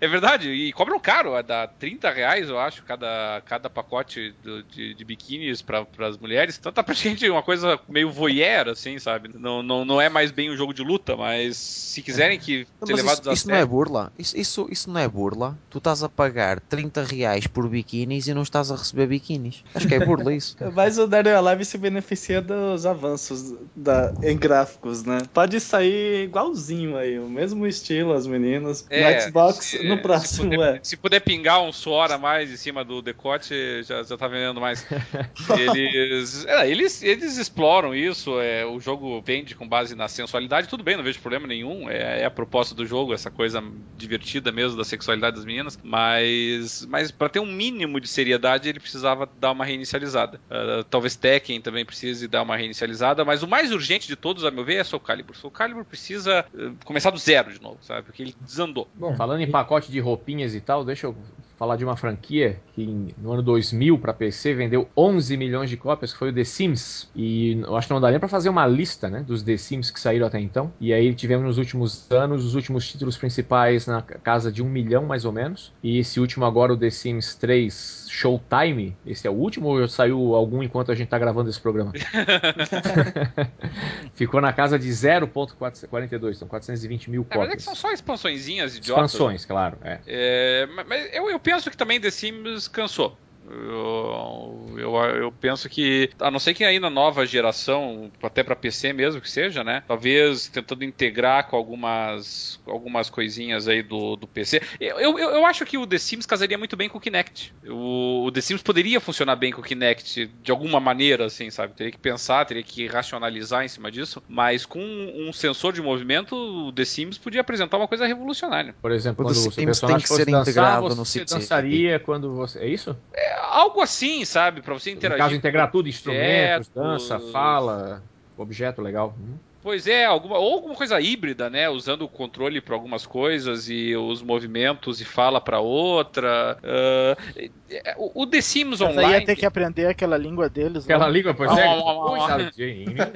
É verdade, e cobram caro, dá 30 reais, eu acho, cada, cada pacote do, de, de biquínis para as mulheres. Então tá praticamente uma coisa meio voyeur, assim, sabe? Não, não, não é mais bem um jogo de luta, mas se quiserem que Mas ser levados isso, a isso não é burla? Isso, isso, isso não é burla? Tu estás a pagar 30 reais por biquínis e não estás a receber biquínis. Acho que é burla isso. Mas o Dead or Alive se beneficia dos avanços da, em gráficos, né? Pode sair igualzinho aí, o mesmo estilo, as meninas. É, no Xbox, se- no se próximo, puder, é. se puder pingar um suor a mais em cima do decote, já, já tá vendendo mais. Eles, é, eles, eles exploram isso, é, o jogo vende com base na sensualidade, tudo bem, não vejo problema nenhum, é, é a proposta do jogo, essa coisa divertida mesmo da sexualidade das meninas, mas, mas para ter um mínimo de seriedade ele precisava dar uma reinicializada. Ah, talvez Tekken também precise dar uma reinicializada, mas o mais urgente de todos, a meu ver, é Soul Calibur. Soul Calibur precisa eh, começar do zero de novo, sabe? Porque ele Bom, Falando em pacote de roupinhas e tal, deixa eu falar de uma franquia que no ano 2000 para PC vendeu 11 milhões de cópias, que foi o The Sims. E eu acho que não daria para fazer uma lista, né, dos The Sims que saíram até então. E aí tivemos nos últimos anos os últimos títulos principais na casa de um milhão mais ou menos. E esse último agora o The Sims 3 Showtime, esse é o último ou saiu algum enquanto a gente tá gravando esse programa? Ficou na casa de 0.42, então 420 mil Na verdade é que cópias. são só expansõezinhas idiotas. Expansões, claro. É. É, ma- mas eu, eu penso que também The Sims cansou. Eu, eu, eu penso que, a não ser que aí na nova geração, até para PC mesmo que seja, né? Talvez tentando integrar com algumas, algumas coisinhas aí do, do PC. Eu, eu, eu acho que o The Sims casaria muito bem com o Kinect. O, o The Sims poderia funcionar bem com o Kinect de alguma maneira, assim, sabe? Teria que pensar, teria que racionalizar em cima disso. Mas com um sensor de movimento, o The Sims podia apresentar uma coisa revolucionária. Por exemplo, O quando The o seu Sims tem personagem que ser dançar, integrado você no dançaria quando você... É isso? Algo assim, sabe? Pra você No interagir. caso, integrar tudo, instrumentos, objetos. dança, fala, objeto legal. Hum. Pois é, alguma, ou alguma coisa híbrida, né? Usando o controle para algumas coisas e os movimentos e fala para outra. É, o, o The Sims Mas aí Online. ia ter que aprender aquela língua deles. Aquela lá. língua, pois é. Ah,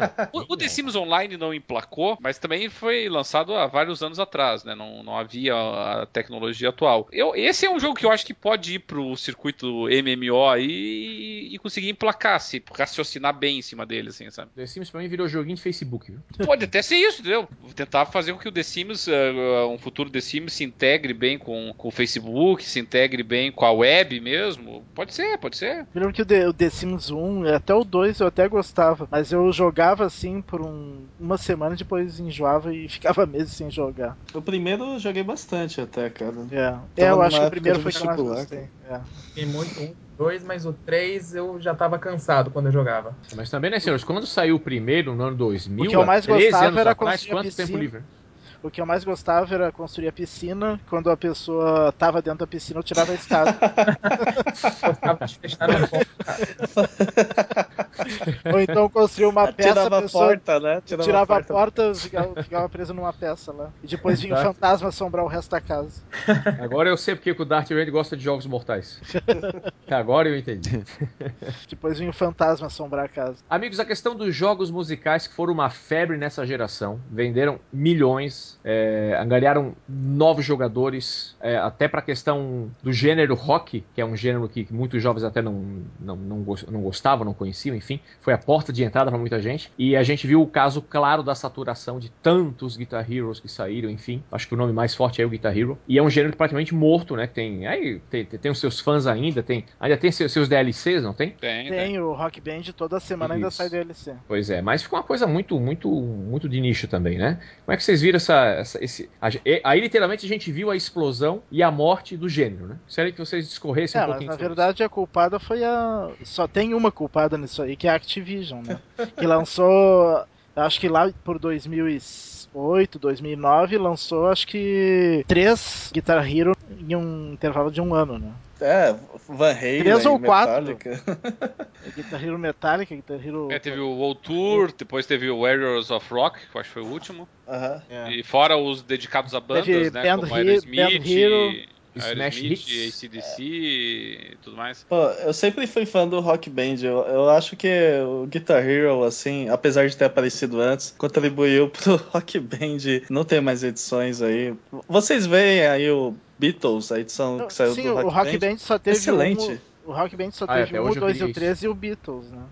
ah. O, o The Sims Online não emplacou, mas também foi lançado há vários anos atrás, né? Não, não havia a tecnologia atual. Eu, esse é um jogo que eu acho que pode ir pro circuito MMO aí e, e conseguir emplacar, se raciocinar bem em cima dele, assim, sabe? The Sims pra mim virou joguinho de Facebook, viu? Pode até ser isso, entendeu? Tentar fazer com que o The Sims, eh, um futuro The Sims, se integre bem com, com o Facebook, se integre bem com a web mesmo. Pode ser, pode ser. Eu lembro que o The, o The Sims 1, até o 2 eu até gostava, mas eu jogava assim por um- uma semana e depois enjoava e ficava meses sem jogar. O primeiro eu joguei bastante até, cara. É, é eu acho que o primeiro foi o que eu mais gostei. É. Fiquei muito um, dois, mas o três eu já tava cansado quando eu jogava. Mas também, né, senhores? Quando saiu o primeiro, no ano 2000, O que eu mais 13 gostava anos era atrás, quanto tempo livre? O que eu mais gostava era construir a piscina. Quando a pessoa tava dentro da piscina, eu tirava a escada. Gostava de fechar na porta. Ou então construir uma peça, Tirava a a pessoa porta, né? tirava a porta, ficava, ficava presa numa peça lá. E depois vinha o Tá. fantasma assombrar o resto da casa. Agora eu sei porque que o Darth Vader gosta de jogos mortais. Agora eu entendi. Depois vinha o fantasma assombrar a casa. Amigos, a questão dos jogos musicais que foram uma febre nessa geração, venderam milhões, é, angariaram novos jogadores, é, até para a questão do gênero rock, que é um gênero que muitos jovens até não, não, não, não gostavam, não conheciam, enfim, foi a porta de entrada para muita gente. E a gente viu o caso claro da saturação de tantos Guitar Heroes que saíram, enfim. Acho que o nome mais forte é o Guitar Hero. E é um gênero praticamente morto, né? Tem, aí, tem, tem, os seus fãs ainda, tem, ainda tem seus, seus DLCs, não tem? Tem, tem. Tem o Rock Band, toda semana ainda Isso. sai DLC. Pois é, mas ficou uma coisa muito, muito, muito de nicho também, né? Como é que vocês viram essa, essa- esse, a- e- aí literalmente a gente viu a explosão e a morte do gênero, né? Gostaria que vocês discorressem É, um mas pouquinho na verdade a culpada foi a. Só tem uma culpada nisso aí, que é a Activision, né? que lançou acho que lá por 2008, 2009, lançou acho que três Guitar Hero em um intervalo de um ano, né? É, Van Halen, Três ou Metallica. Guitar Hero Metallica, Guitar Hero... É, teve o World Tour, depois teve o Warriors of Rock, que eu acho que foi o último. Aham. É. E fora os dedicados a bandas, Teve né? Band como Hero- Aerosmith, Band Hero, Smash Aerosmith, Hits. ACDC e tudo mais. Pô, eu sempre fui fã do Rock Band. Eu, eu acho que o Guitar Hero, assim, apesar de ter aparecido antes, contribuiu pro Rock Band não ter mais edições aí. Vocês veem aí o Beatles, a edição que saiu Sim, do o Rock, Rock Band? Band só teve Excelente. um... O Rock Band só Ah, teve até um, o eu 2 e o 3 e o Beatles, né?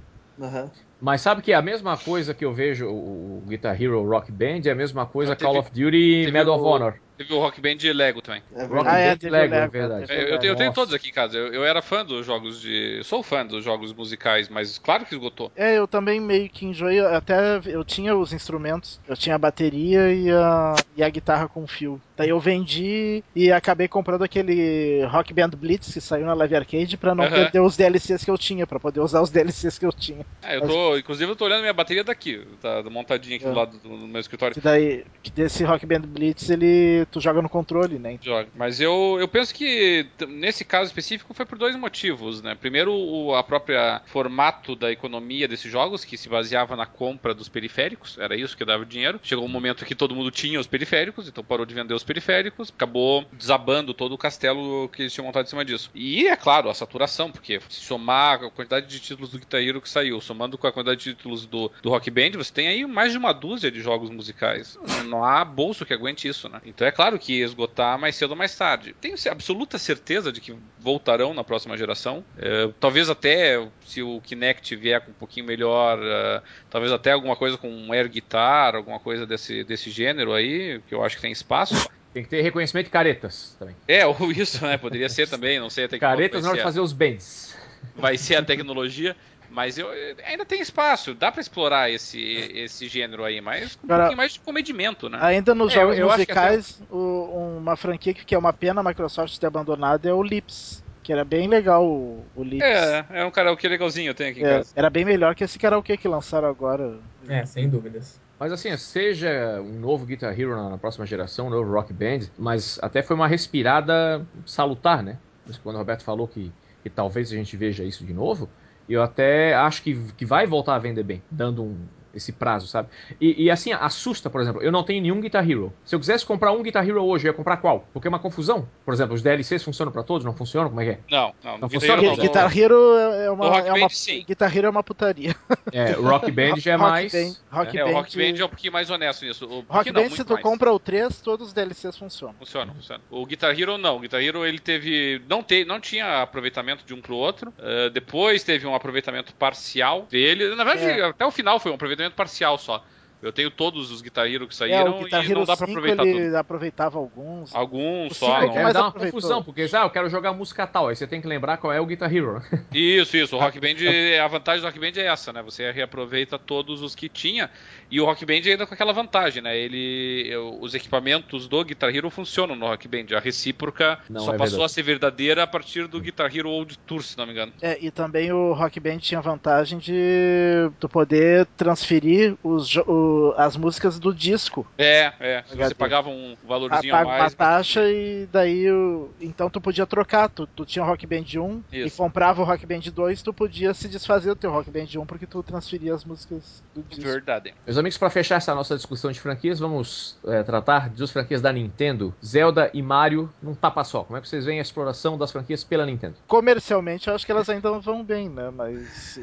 Aham. Mas sabe que é a mesma coisa que eu vejo o Guitar Hero Rock Band é a mesma coisa Ah, teve- Call of Duty teve Medal of Honor. Teve o Rock Band Lego também. É Rock. Ah, é, Band teve Lego, o é Lego, verdade. É, eu, tenho, eu tenho todos aqui em casa. Eu, eu era fã dos jogos de. Sou fã dos jogos musicais, mas claro que esgotou. É, eu também meio que enjoei, até eu tinha os instrumentos, eu tinha a bateria e a, e a guitarra com fio. Daí eu vendi e acabei comprando aquele Rock Band Blitz que saiu na Live Arcade pra não Aham. perder os DLCs que eu tinha, pra poder usar os DLCs que eu tinha. É, eu tô. Inclusive eu tô olhando minha bateria daqui, tá montadinha aqui É. do lado do, do meu escritório. Que daí, que desse Rock Band Blitz, ele tu joga no controle, né? Joga. Mas eu, eu penso que nesse caso específico foi por dois motivos, né? Primeiro, o, a própria formato da economia desses jogos, que se baseava na compra dos periféricos, era isso que dava dinheiro. Chegou um momento que todo mundo tinha os periféricos, então parou de vender os periféricos, acabou desabando todo o castelo que eles tinham montado em cima disso. E é claro, a saturação, porque se somar a quantidade de títulos do Guitar Hero que saiu, somando com a quantidade de títulos do, do Rock Band, você tem aí mais de uma dúzia de jogos musicais. Não há bolso que aguente isso, né? Então é claro que ia esgotar mais cedo ou mais tarde. Tenho absoluta certeza de que voltarão na próxima geração. É, talvez até se o Kinect vier com um pouquinho melhor, é, talvez até alguma coisa com um air guitar, alguma coisa desse, desse gênero aí, que eu acho que tem espaço. Tem que ter reconhecimento de caretas também. É, ou isso, né? Poderia ser também, não sei até que Caretas na hora de fazer os bands. vai ser a tecnologia. Mas eu, ainda tem espaço, dá pra explorar esse, esse gênero aí, mas com um Agora- pouquinho mais de comedimento, né? Ainda nos É, jogos musicais, o- uma franquia que, que é uma pena a Microsoft ter abandonado é o Lips. Que era bem legal o, o Lips. É, é um karaokê legalzinho, eu tenho aqui em É, casa. era bem melhor que esse karaokê que lançaram agora. É, sem dúvidas. Mas assim, seja um novo Guitar Hero na, na próxima geração, um novo Rock Band, mas até foi uma respirada salutar, né? Quando o Roberto falou que, que talvez a gente veja isso de novo, eu até acho que, que vai voltar a vender bem, dando um, esse prazo, sabe? E, e, assim, assusta, por exemplo, eu não tenho nenhum Guitar Hero. Se eu quisesse comprar um Guitar Hero hoje, eu ia comprar qual? Porque é uma confusão. Por exemplo, os DLCs funcionam pra todos, não funcionam? Como é que é? Não, não, Não Guitar funciona. Guitar Hero é uma, O Rock é uma Band, sim. Guitar Hero é uma putaria. É, o Rock Band já é Rock mais. Band, Rock É, o Band, Rock Band é um pouquinho mais honesto nisso. O Rock não, Band, se tu mais. compra o 3, todos os DLCs funcionam. Funciona, funciona. O Guitar Hero não. O Guitar Hero ele teve. Não, te, não tinha aproveitamento de um pro outro. Uh, depois teve um aproveitamento parcial dele. Na verdade, É. até o final foi um aproveitamento parcial só. Eu tenho todos os Guitar Hero que É, saíram o Guitar e Hero não dá pra 5 aproveitar ele tudo. aproveitava alguns. Alguns só. é não- mais dar uma aproveitou. confusão, porque ah, eu quero jogar música tal, aí você tem que lembrar qual é o Guitar Hero. Isso, isso. O Rock Band, a vantagem do Rock Band é essa, né? Você reaproveita todos os que tinha. E o Rock Band ainda com aquela vantagem, né? Ele, os equipamentos do Guitar Hero funcionam no Rock Band. A recíproca Não, só é passou verdade. a ser verdadeira a partir do Guitar Hero Old Tour, se não me engano. É, e também o Rock Band tinha a vantagem de tu poder transferir os, jo- o- as músicas do disco. É, é. HD. você pagava um A, valorzinho a paga uma mais. taxa e daí o, então tu podia trocar. Tu, tu tinha o Rock Band 1 e Isso. comprava o Rock Band 2, tu podia se desfazer do teu Rock Band 1 porque tu transferia as músicas do disco. Verdade. Meus amigos, para fechar essa nossa discussão de franquias, vamos é, tratar das franquias da Nintendo, Zelda e Mario num tapa só. Como é que vocês veem a exploração das franquias pela Nintendo? Comercialmente eu acho que elas ainda vão bem, né? Mas.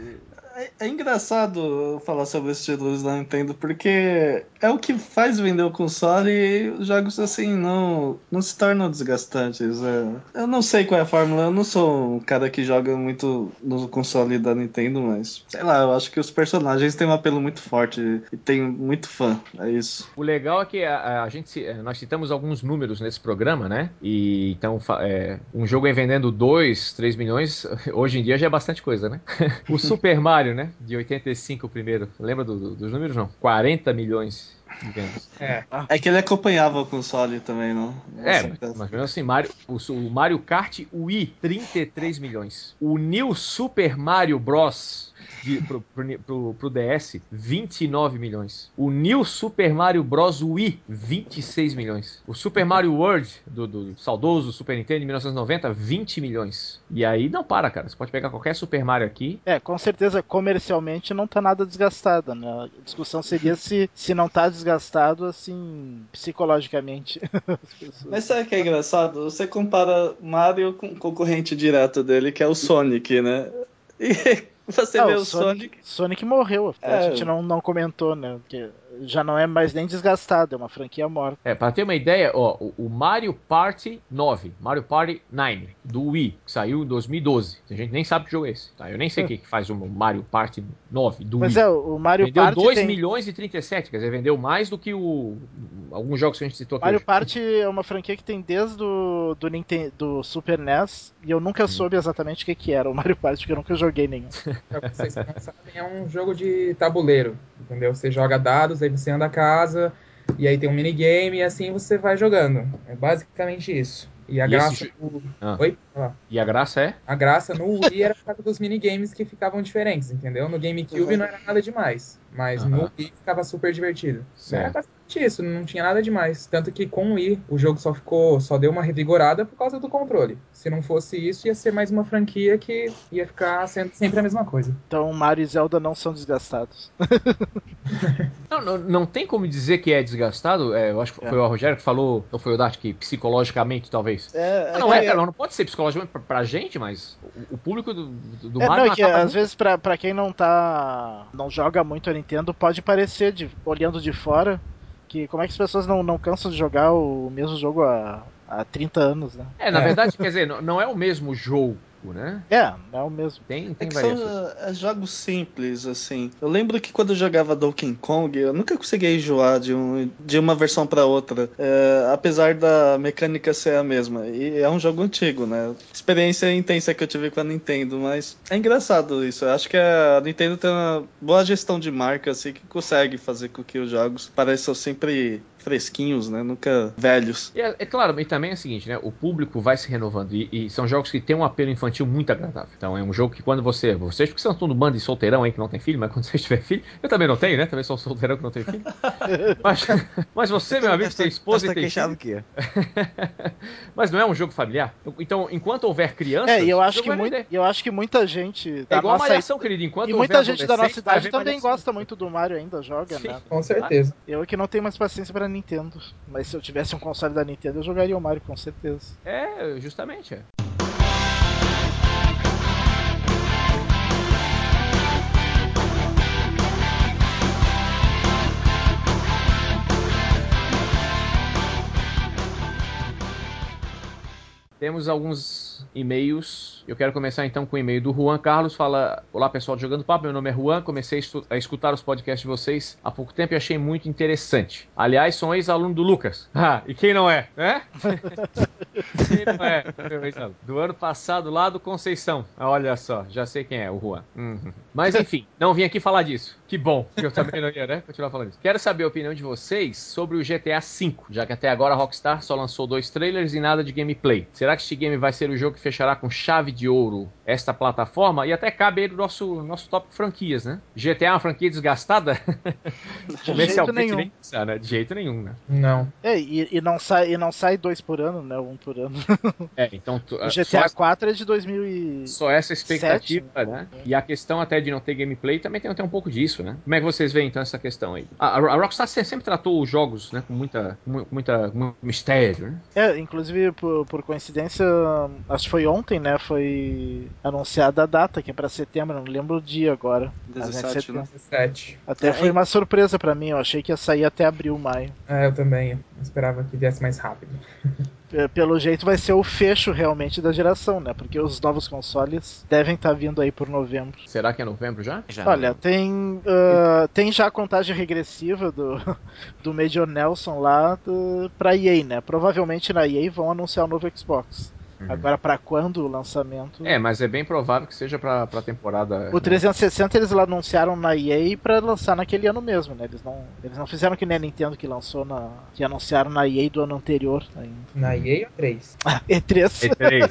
Eh, É, é engraçado falar sobre os títulos da Nintendo, porque é o que faz vender o console e os jogos assim não, não se tornam desgastantes. é. Eu não sei qual é a fórmula, eu não sou um cara que joga muito no console da Nintendo, mas sei lá, eu acho que os personagens têm um apelo muito forte e tem muito fã, é isso. O legal é que a, a gente, é, nós citamos alguns números nesse programa, né? E então é, um jogo aí vendendo 2, 3 milhões, hoje em dia já é bastante coisa, né? o Super Mario, né? De 85 o primeiro. Lembra do- do- dos números, não? 40 milhões. É. É que ele acompanhava o console também, não? É, mas, mesmo assim, Mario, o, o Mario Kart Wii, 33 milhões. O New Super Mario Bros. de, pro, pro, pro, pro DS, 29 milhões. O New Super Mario Bros. Wii, 26 milhões. O Super Mario World, do, do saudoso Super Nintendo de 1990, 20 milhões. E aí não para, cara. Você pode pegar qualquer Super Mario aqui. É, com certeza comercialmente não tá nada desgastado, né? A discussão seria se, se não tá desgastado, assim, psicologicamente. Mas sabe o que é engraçado? Você compara Mario com o concorrente direto dele, que é o Sonic, né? E você Ah, vê o Sonic. Sonic morreu. A É. gente não, não comentou, né? Porque já não é mais nem desgastado, é uma franquia morta. É, pra ter uma ideia, ó, o, Mario Party 9, Mario Party 9, do Wii, que saiu em 2012. A gente nem sabe que jogo é esse, tá? Eu nem sei o que, que faz o Mario Party 9 do Mas Wii. é, o Mario vendeu Party 2 tem... milhões e 37, quer dizer, vendeu mais do que o alguns jogos que a gente citou aqui. Mario hoje. Party é uma franquia que tem desde o do, Nintendo, do Super NES e eu nunca soube exatamente o que, que era o Mario Party, porque eu nunca joguei nenhum. Pra vocês que não sabem, é um jogo de tabuleiro, entendeu? Você joga dados, aí você anda a casa, e aí tem um minigame, e assim você vai jogando. É basicamente isso. E a E graça. Ah. Oi? Ah. E a graça é? A graça no Wii era por causa dos minigames que ficavam diferentes, entendeu? No GameCube Uhum. não era nada demais, mas no Aham. Wii ficava super divertido. Certo. Era basicamente isso, não tinha nada demais. Tanto que com o Wii o jogo só ficou, só deu uma revigorada por causa do controle. Se não fosse isso, ia ser mais uma franquia que ia ficar sendo sempre a mesma coisa. Então Mario e Zelda não são desgastados. Não, não, não tem como dizer que é desgastado. é, eu acho que foi o Rogério que falou, ou foi o Dart, que psicologicamente talvez. É, Ah, não é, que- cara, não pode ser psicologicamente pra, pra gente, mas o, o público do, do, É, Mario não, é que às muito- vezes pra, pra quem não tá. não joga muito a Nintendo, pode parecer, de, olhando de fora, que como é que as pessoas não, não cansam de jogar o mesmo jogo há, há 30 anos, né? É, na É. verdade, quer dizer, não, não é o mesmo jogo, né? É, é o mesmo. Tem, É tem são variações. é, jogos simples, assim. Eu lembro que quando eu jogava Donkey Kong, eu nunca conseguia enjoar de, um, de uma versão pra outra, é, apesar da mecânica ser a mesma. E é um jogo antigo, né? Experiência intensa que eu tive com a Nintendo, mas é engraçado isso. Eu acho que a Nintendo tem uma boa gestão de marca, assim, que consegue fazer com que os jogos pareçam sempre fresquinhos, né? Nunca velhos. E é, é claro, e também é o seguinte, né? O público vai se renovando e, e são jogos que têm um apelo infantil muito agradável. Então é um jogo que quando você, vocês porque são todo bando de solteirão aí que não tem filho, mas quando você tiver filho, eu também não tenho, né? Também sou solteirão que não tenho filho. mas, mas você, meu amigo, tem esposa Tá e tem queixado filho, do quê? mas não é um jogo familiar. Então, enquanto houver crianças, É, e eu acho que, muito, eu acho que muita gente É igual a nossa malhação, querido. Enquanto E muita gente da nossa idade também malhação. gosta muito do Mario, ainda joga, Sim. né? Com certeza. Eu que não tenho mais paciência pra Nintendo. Mas se eu tivesse um console da Nintendo, eu jogaria o Mario com certeza. É, justamente. É. Temos alguns e-mails. Eu quero começar então com o e-mail do Juan Carlos. Fala: Olá pessoal do Jogando Papo, meu nome é Juan. Comecei a escutar os podcasts de vocês há pouco tempo e achei muito interessante. Aliás, sou ex-aluno do Lucas. Ah, e quem não é? Né? Quem não é? Do ano passado, lá do Conceição. Ah, Olha só, já sei quem é, o Juan. Uhum. Mas enfim, não vim aqui falar disso. Que bom, eu também não ia, né? Continuar falando isso. Quero saber a opinião de vocês sobre o GTA V, já que até agora a Rockstar só lançou dois trailers e nada de gameplay. Será que este game vai ser o jogo que fechará com chave de ouro esta plataforma? E até cabe aí no nosso, nosso top franquias, né? GTA é uma franquia desgastada? Comercialmente nenhum. nem pensar, né? De jeito nenhum, né? Não. É, e, e não sai, e não sai dois por ano, né? Um por ano. É, então... tu- O só GTA 4 é de 2000 e... Só essa expectativa, Sete, né? E a questão até de não ter gameplay também tem, tem um pouco disso, né? Como é que vocês veem então essa questão aí? A, a Rockstar se- sempre tratou os jogos, né, com muita, muita, muito mistério, né? É, inclusive, por, por coincidência, acho que foi ontem, né? Foi anunciada a data, que é pra setembro, não lembro o dia agora. Mas é 17, setembro. né? 17. Até É, foi uma surpresa pra mim, eu achei que ia sair até abril, maio. É, eu também. Eu esperava que viesse mais rápido. P- Pelo jeito vai ser o fecho realmente da geração, né? Porque os novos consoles devem estar vindo aí por novembro. Será que é novembro já? Já Olha, tem, ah, tem já a contagem regressiva do, do Major Nelson lá do, pra EA, né? Provavelmente na EA vão anunciar o novo Xbox. Agora, pra quando o lançamento? É, mas é bem provável que seja pra, pra temporada. O 360 eles lá anunciaram na EA pra lançar naquele ano mesmo, né? Eles não, eles não fizeram que nem a Nintendo que lançou na. que anunciaram na EA do ano anterior ainda. Na EA ou 3? E3. E3.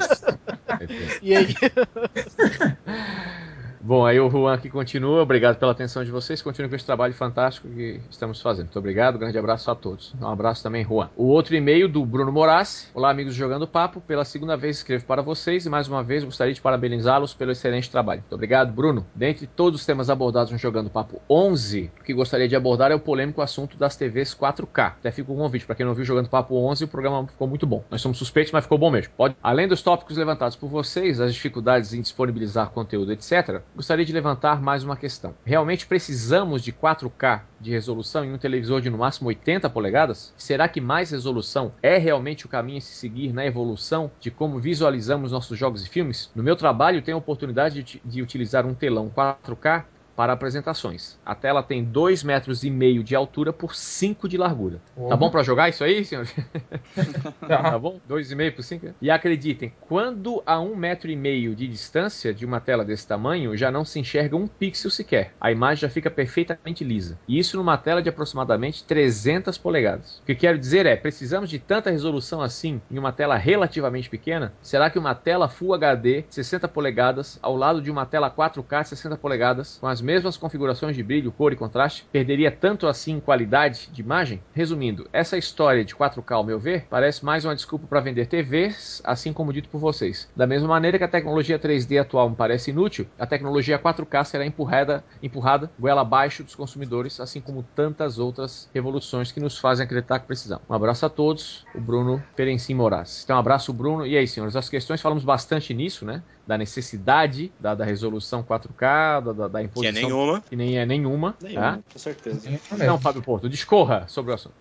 E3. E aí, Bom, aí o Juan aqui continua. Obrigado pela atenção de vocês. Continue com esse trabalho fantástico que estamos fazendo. Muito obrigado. Grande abraço a todos. Um abraço também, Juan. O outro e-mail do Bruno Morassi. Olá, amigos do Jogando Papo. Pela segunda vez escrevo para vocês e mais uma vez gostaria de parabenizá-los pelo excelente trabalho. Muito obrigado, Bruno. Dentre todos os temas abordados no Jogando Papo 11, o que gostaria de abordar é o polêmico assunto das TVs 4K. Até com um convite. Para quem não viu Jogando Papo 11, o programa ficou muito bom. Nós somos suspeitos, mas ficou bom mesmo. Pode... Além dos tópicos levantados por vocês, as dificuldades em disponibilizar conteúdo, etc., gostaria de levantar mais uma questão. Realmente precisamos de 4K de resolução em um televisor de no máximo 80 polegadas? Será que mais resolução é realmente o caminho a se seguir na evolução de como visualizamos nossos jogos e filmes? No meu trabalho, tenho a oportunidade de, de utilizar um telão 4K para apresentações. A tela tem 2,5 metros e meio de altura por 5 de largura. Uhum. Tá bom para jogar isso aí, senhor? tá bom? 2,5 por 5? E acreditem, quando a 1,5 um metro e meio de distância de uma tela desse tamanho, já não se enxerga um pixel sequer. A imagem já fica perfeitamente lisa. E isso numa tela de aproximadamente 300 polegadas. O que quero dizer é, precisamos de tanta resolução assim em uma tela relativamente pequena? Será que uma tela Full HD 60 polegadas ao lado de uma tela 4K 60 polegadas com as mesmas configurações de brilho, cor e contraste, perderia tanto assim qualidade de imagem? Resumindo, essa história de 4K, ao meu ver, parece mais uma desculpa para vender TVs, assim como dito por vocês. Da mesma maneira que a tecnologia 3D atual me parece inútil, a tecnologia 4K será empurrada, empurrada goela abaixo dos consumidores, assim como tantas outras revoluções que nos fazem acreditar que precisamos. Um abraço a todos, o Bruno Perencim Moraes. Então, um abraço, Bruno. E aí, senhores, as questões, falamos bastante nisso, né? Da necessidade da, da resolução 4K, da, da, da imposição que é nenhuma. Que nem é nenhuma. Nenhuma, tá? com certeza. Então, Fábio Porto, discorra sobre o assunto.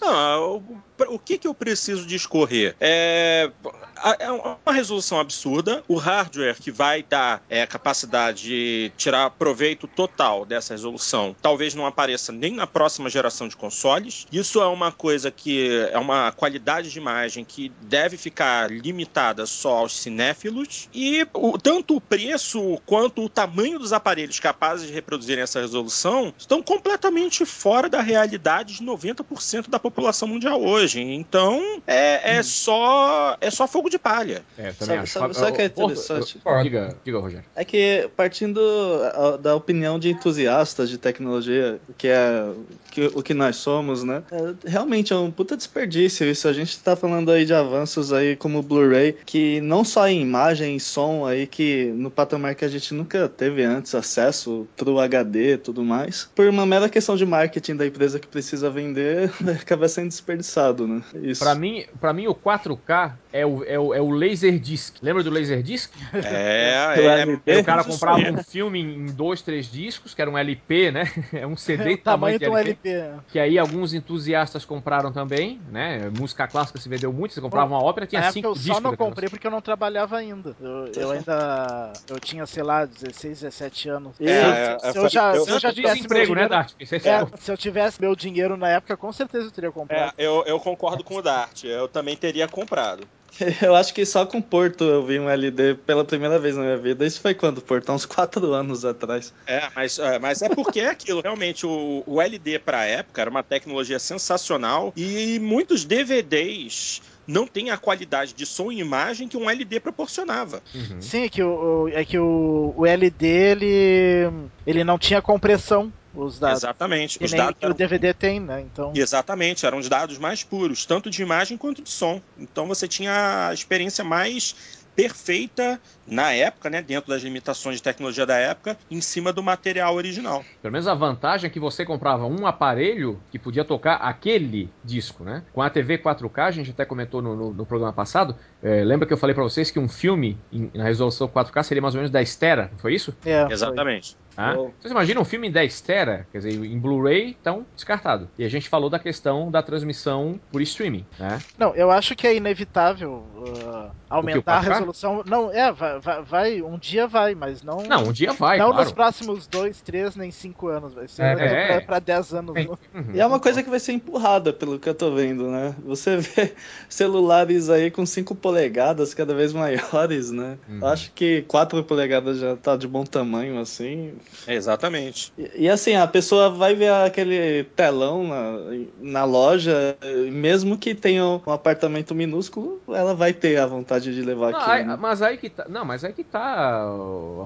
Não, o, que, que eu preciso discorrer? É, é uma resolução absurda. O hardware que vai dar é, capacidade de tirar proveito total dessa resolução talvez não apareça nem na próxima geração de consoles. Isso é uma coisa que é uma qualidade de imagem que deve ficar limitada só aos cinéfilos. E o, tanto o preço quanto o tamanho dos aparelhos capazes de reproduzirem essa resolução estão completamente fora da realidade de 90% da população mundial hoje. Então é, é hum. só é só fogo de palha. É, sabe, sabe, sabe o que é interessante? Diga, diga, Rogério. É que partindo da opinião de entusiastas de tecnologia, que é que, o que nós somos, né? É, realmente é um puta desperdício isso. A gente está falando aí de avanços aí como Blu-ray, que não só em imagem e som aí, que no patamar que a gente nunca teve antes acesso acesso pro HD e tudo mais, por uma mera questão de marketing da empresa que precisa vender, acaba sendo desperdiçado, né? Isso. Pra mim, pra mim o 4K é o, é o, é o Laserdisc. Lembra do Laserdisc? É, é, é, O cara comprava um filme em dois, três discos, que era um LP, né? É um CD é, tamanho, tamanho de LP, LP. Que aí alguns entusiastas compraram também, né? Música clássica se vendeu muito, você comprava uma ópera, tinha cinco discos. Eu só não comprei porque eu não trabalhava ainda. Eu, eu ainda... Eu tinha, sei lá, 16, 17 anos. É, é, se, eu já, eu, se eu já tivesse emprego, né, Dart? É, se eu tivesse meu dinheiro na época, com certeza eu teria comprado. É, eu, eu concordo com o Dart. Eu também teria comprado. Eu acho que só com Porto eu vi um LD pela primeira vez na minha vida. Isso foi quando, Porto? Há uns 4 anos atrás. É, mas é, mas é porque é aquilo. Realmente, o, o LD pra época era uma tecnologia sensacional e muitos DVDs não tem a qualidade de som e imagem que um LD proporcionava. Uhum. Sim, é que, o, é que o, o LD ele, ele não tinha compressão os dados. Exatamente. Que os dados que eram... o DVD tem, né? Então... Exatamente, eram os dados mais puros, tanto de imagem quanto de som. Então você tinha a experiência mais perfeita na época, né, dentro das limitações de tecnologia da época, em cima do material original. Pelo menos a vantagem é que você comprava um aparelho que podia tocar aquele disco, né? Com a TV 4K, a gente até comentou no, no, no programa passado, é, lembra que eu falei para vocês que um filme em, na resolução 4K seria mais ou menos 10 tera, não foi isso? É, Exatamente. Foi. Tá? Vocês imaginam um filme em 10 tera, quer dizer, em Blu-ray, então descartado. E a gente falou da questão da transmissão por streaming, né? Não, eu acho que é inevitável uh, aumentar a resolução. Não, é, vai, vai, vai, um dia vai, mas não. Não, um dia vai. Não claro. nos próximos 2, 3, nem 5 anos. Vai ser é, é. pra 10 anos. Uhum. E é uma coisa que vai ser empurrada, pelo que eu tô vendo, né? Você vê celulares aí com 5 polegadas cada vez maiores, né? Uhum. Eu acho que 4 polegadas já tá de bom tamanho, assim. Exatamente. E, e, assim, a pessoa vai ver aquele telão na, na loja, mesmo que tenha um apartamento minúsculo, ela vai ter a vontade de levar aquilo. aí, mas aí que tá. Não, mas aí que tá,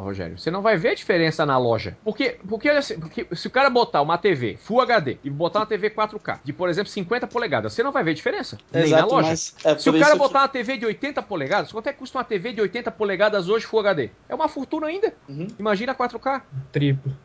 Rogério. Você não vai ver a diferença na loja. Porque, porque, olha assim, porque se o cara botar uma TV Full HD e botar uma TV 4K de, por exemplo, 50 polegadas, você não vai ver diferença. nem na Exato, loja. mas é Se o cara isso que- botar uma TV de 80 polegadas, quanto é que custa uma TV de 80 polegadas hoje Full HD? É uma fortuna ainda. Uhum. Imagina 4K. Triplo.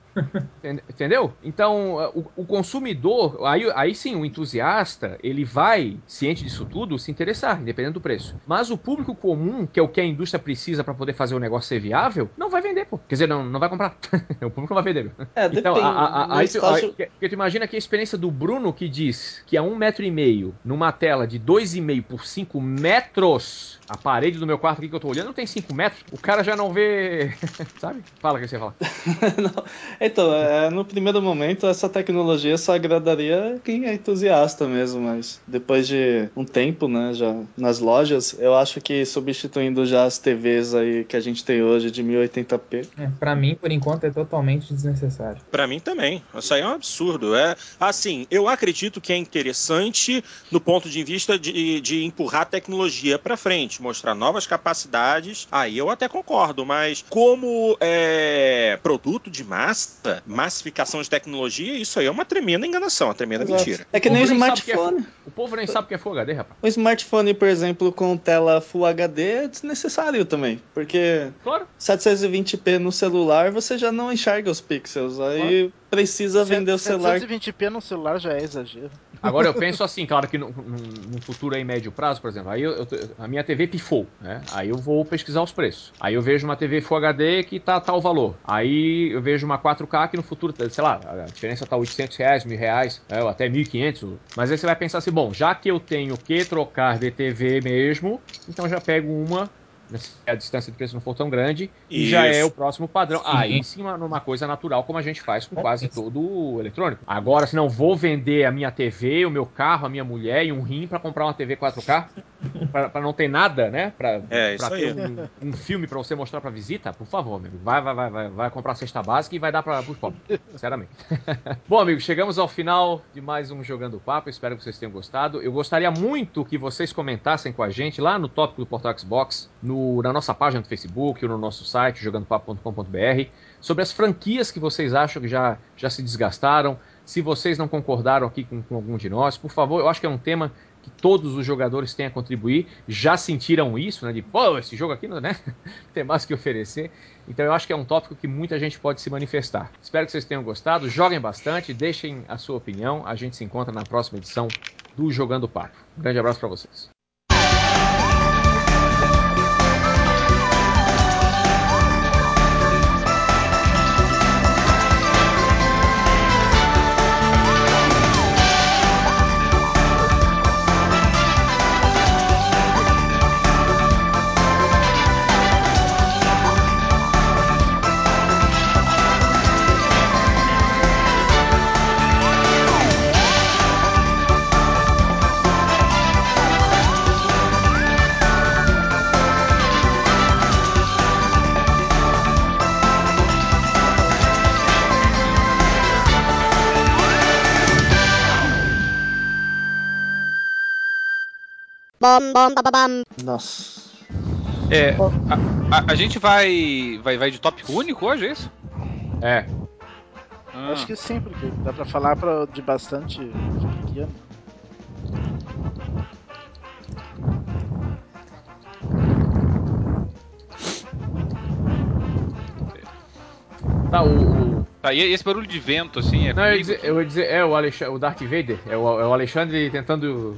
Enten- Entendeu? Então, uh, o, o consumidor, aí, aí sim, o entusiasta, ele vai, ciente disso tudo, se interessar, independente do preço. Mas o público comum, que é o que a indústria precisa para poder fazer o negócio ser viável, não vai vender, pô. Quer dizer, não, não vai comprar. o público não vai vender. É, Então, depende. a- a- a- No aí, tu, aí- que- que tu imagina que a experiência do Bruno que diz que a um metro e meio, numa tela de dois e meio por 5 metros, a parede do meu quarto aqui que eu tô olhando não tem 5 metros, o cara já não vê. Sabe? Fala o que você fala. Não. Então, é, no primeiro momento, essa tecnologia só agradaria quem é entusiasta mesmo, mas depois de um tempo, né, já nas lojas, eu acho que substituindo já as TVs aí que a gente tem hoje de 1080p, É, pra mim, por enquanto, é totalmente desnecessário. Pra mim também. Isso aí é um absurdo. É assim, eu acredito que é interessante do ponto de vista de, de empurrar a tecnologia pra frente, mostrar novas capacidades. Aí eu até concordo, mas como é, produto de massa, massificação de tecnologia, isso aí é uma tremenda enganação, uma tremenda Exato. mentira. É que nem o é smartphone. O povo nem sabe o que é Full HD, rapaz. O smartphone, por exemplo, com tela Full HD é desnecessário também, porque Claro. 720p no celular você já não enxerga os pixels, aí precisa vender o celular 720p no celular já é exagero. Agora eu penso assim, claro que num, futuro aí médio prazo, por exemplo, aí eu- eu a minha TV pifou, né? Aí eu vou pesquisar os preços. Aí eu vejo uma TV Full HD que tá tal valor. Aí eu vejo uma 4K que no futuro, sei lá, a diferença tá 800 reais, mil reais, é, ou até 1.500. Mas aí você vai pensar assim, bom, já que eu tenho que trocar de TV mesmo, então já pego uma se a distância de preço não for tão grande, e já é Isso. o próximo padrão. Sim. Aí sim, uma, numa coisa natural, como a gente faz com quase todo o eletrônico. Agora, se não vou vender a minha TV, o meu carro, a minha mulher e um rim pra comprar uma TV 4K, pra, pra não ter nada, né? Pra, É, isso aí. ter um, um filme pra você mostrar pra visita, por favor, amigo. Vai, vai, vai, vai, vai comprar a cesta básica e vai dar pra, pros pobres. Sinceramente. Bom, amigos, chegamos ao final de mais um Jogando Papo. Espero que vocês tenham gostado. Eu gostaria muito que vocês comentassem com a gente lá no tópico do Portal Xbox, no, na nossa página do Facebook ou no nosso site, jogandopapo.com.br, sobre as franquias que vocês acham que já, já se desgastaram. Se vocês não concordaram aqui com, com algum de nós, por favor, eu acho que é um tema que todos os jogadores têm a contribuir. Já sentiram isso, né? De, pô, esse jogo aqui, né? Tem mais que oferecer. Então eu acho que é um tópico que muita gente pode se manifestar. Espero que vocês tenham gostado. Joguem bastante, deixem a sua opinião. A gente se encontra na próxima edição do Jogando Papo. Um grande abraço para vocês. Nossa. É, a, a- a gente vai, vai vai de tópico único hoje, é isso? É, Ah, Acho que sim, porque dá pra falar pra, de bastante franquia. tá, o. o- Tá, e esse barulho de vento, assim, é Não, eu ia dizer, eu ia dizer é o, Alexandre, o Darth Vader. É o, é o Alexandre tentando.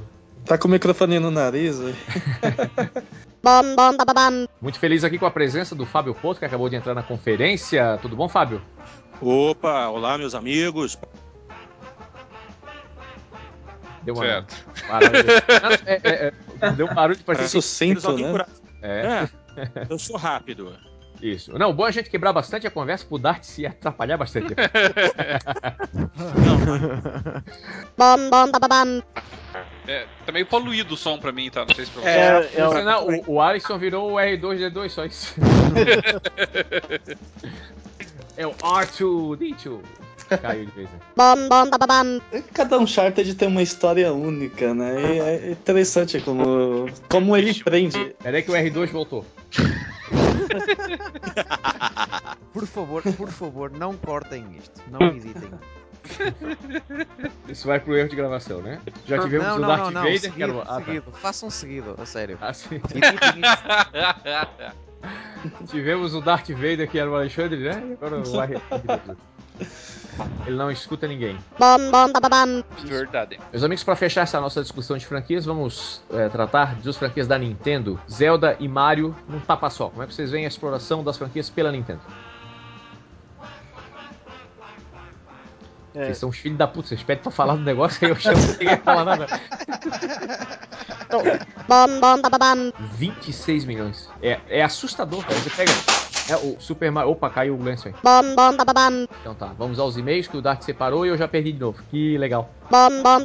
Tá com o microfone no nariz. Muito feliz aqui com a presença do Fábio Porto, que acabou de entrar na conferência. Tudo bom, Fábio? Opa, olá, meus amigos. Deu uma Certo. é, é, é, deu um barulho de parecer. Sucinto, né? É, É, eu sou rápido. Isso. Não, bom é a gente quebrar bastante a conversa pro Dart se atrapalhar bastante. É, tá meio poluído o som pra mim, tá? Não sei se pra você. É, é, o- Não, o, o Alisson virou o R2D2, só isso. é o R2D2. Caiu de vez, né? Cada Uncharted tem uma história única, né? E é interessante como, como ele prende. Peraí que o R2 voltou. Por favor, por favor, não cortem isto. Não editem. Isso vai pro erro de gravação, né? Já tivemos não, o não, Darth não, não. Vader, seguido, que era o... Ah, tá. seguido. Façam seguido, a sério. Ah, sim. Tivemos o Darth Vader, que era o Alexandre, né? E agora o R2. Ele não escuta ninguém. Verdade. Meus amigos, para fechar essa nossa discussão de franquias, vamos é, tratar das franquias da Nintendo, Zelda e Mario, num tapa só. Como é que vocês veem a exploração das franquias pela Nintendo? É, Vocês são os filhos da puta, vocês pedem pra falar do negócio aí eu chamo sem ninguém falar nada. 26 milhões. É, é assustador, cara. Você pega. É o Super Mario. Opa, caiu o Glenson. Então tá, vamos aos e-mails que o Dark separou e eu já perdi de novo. Que legal. Bom, bom,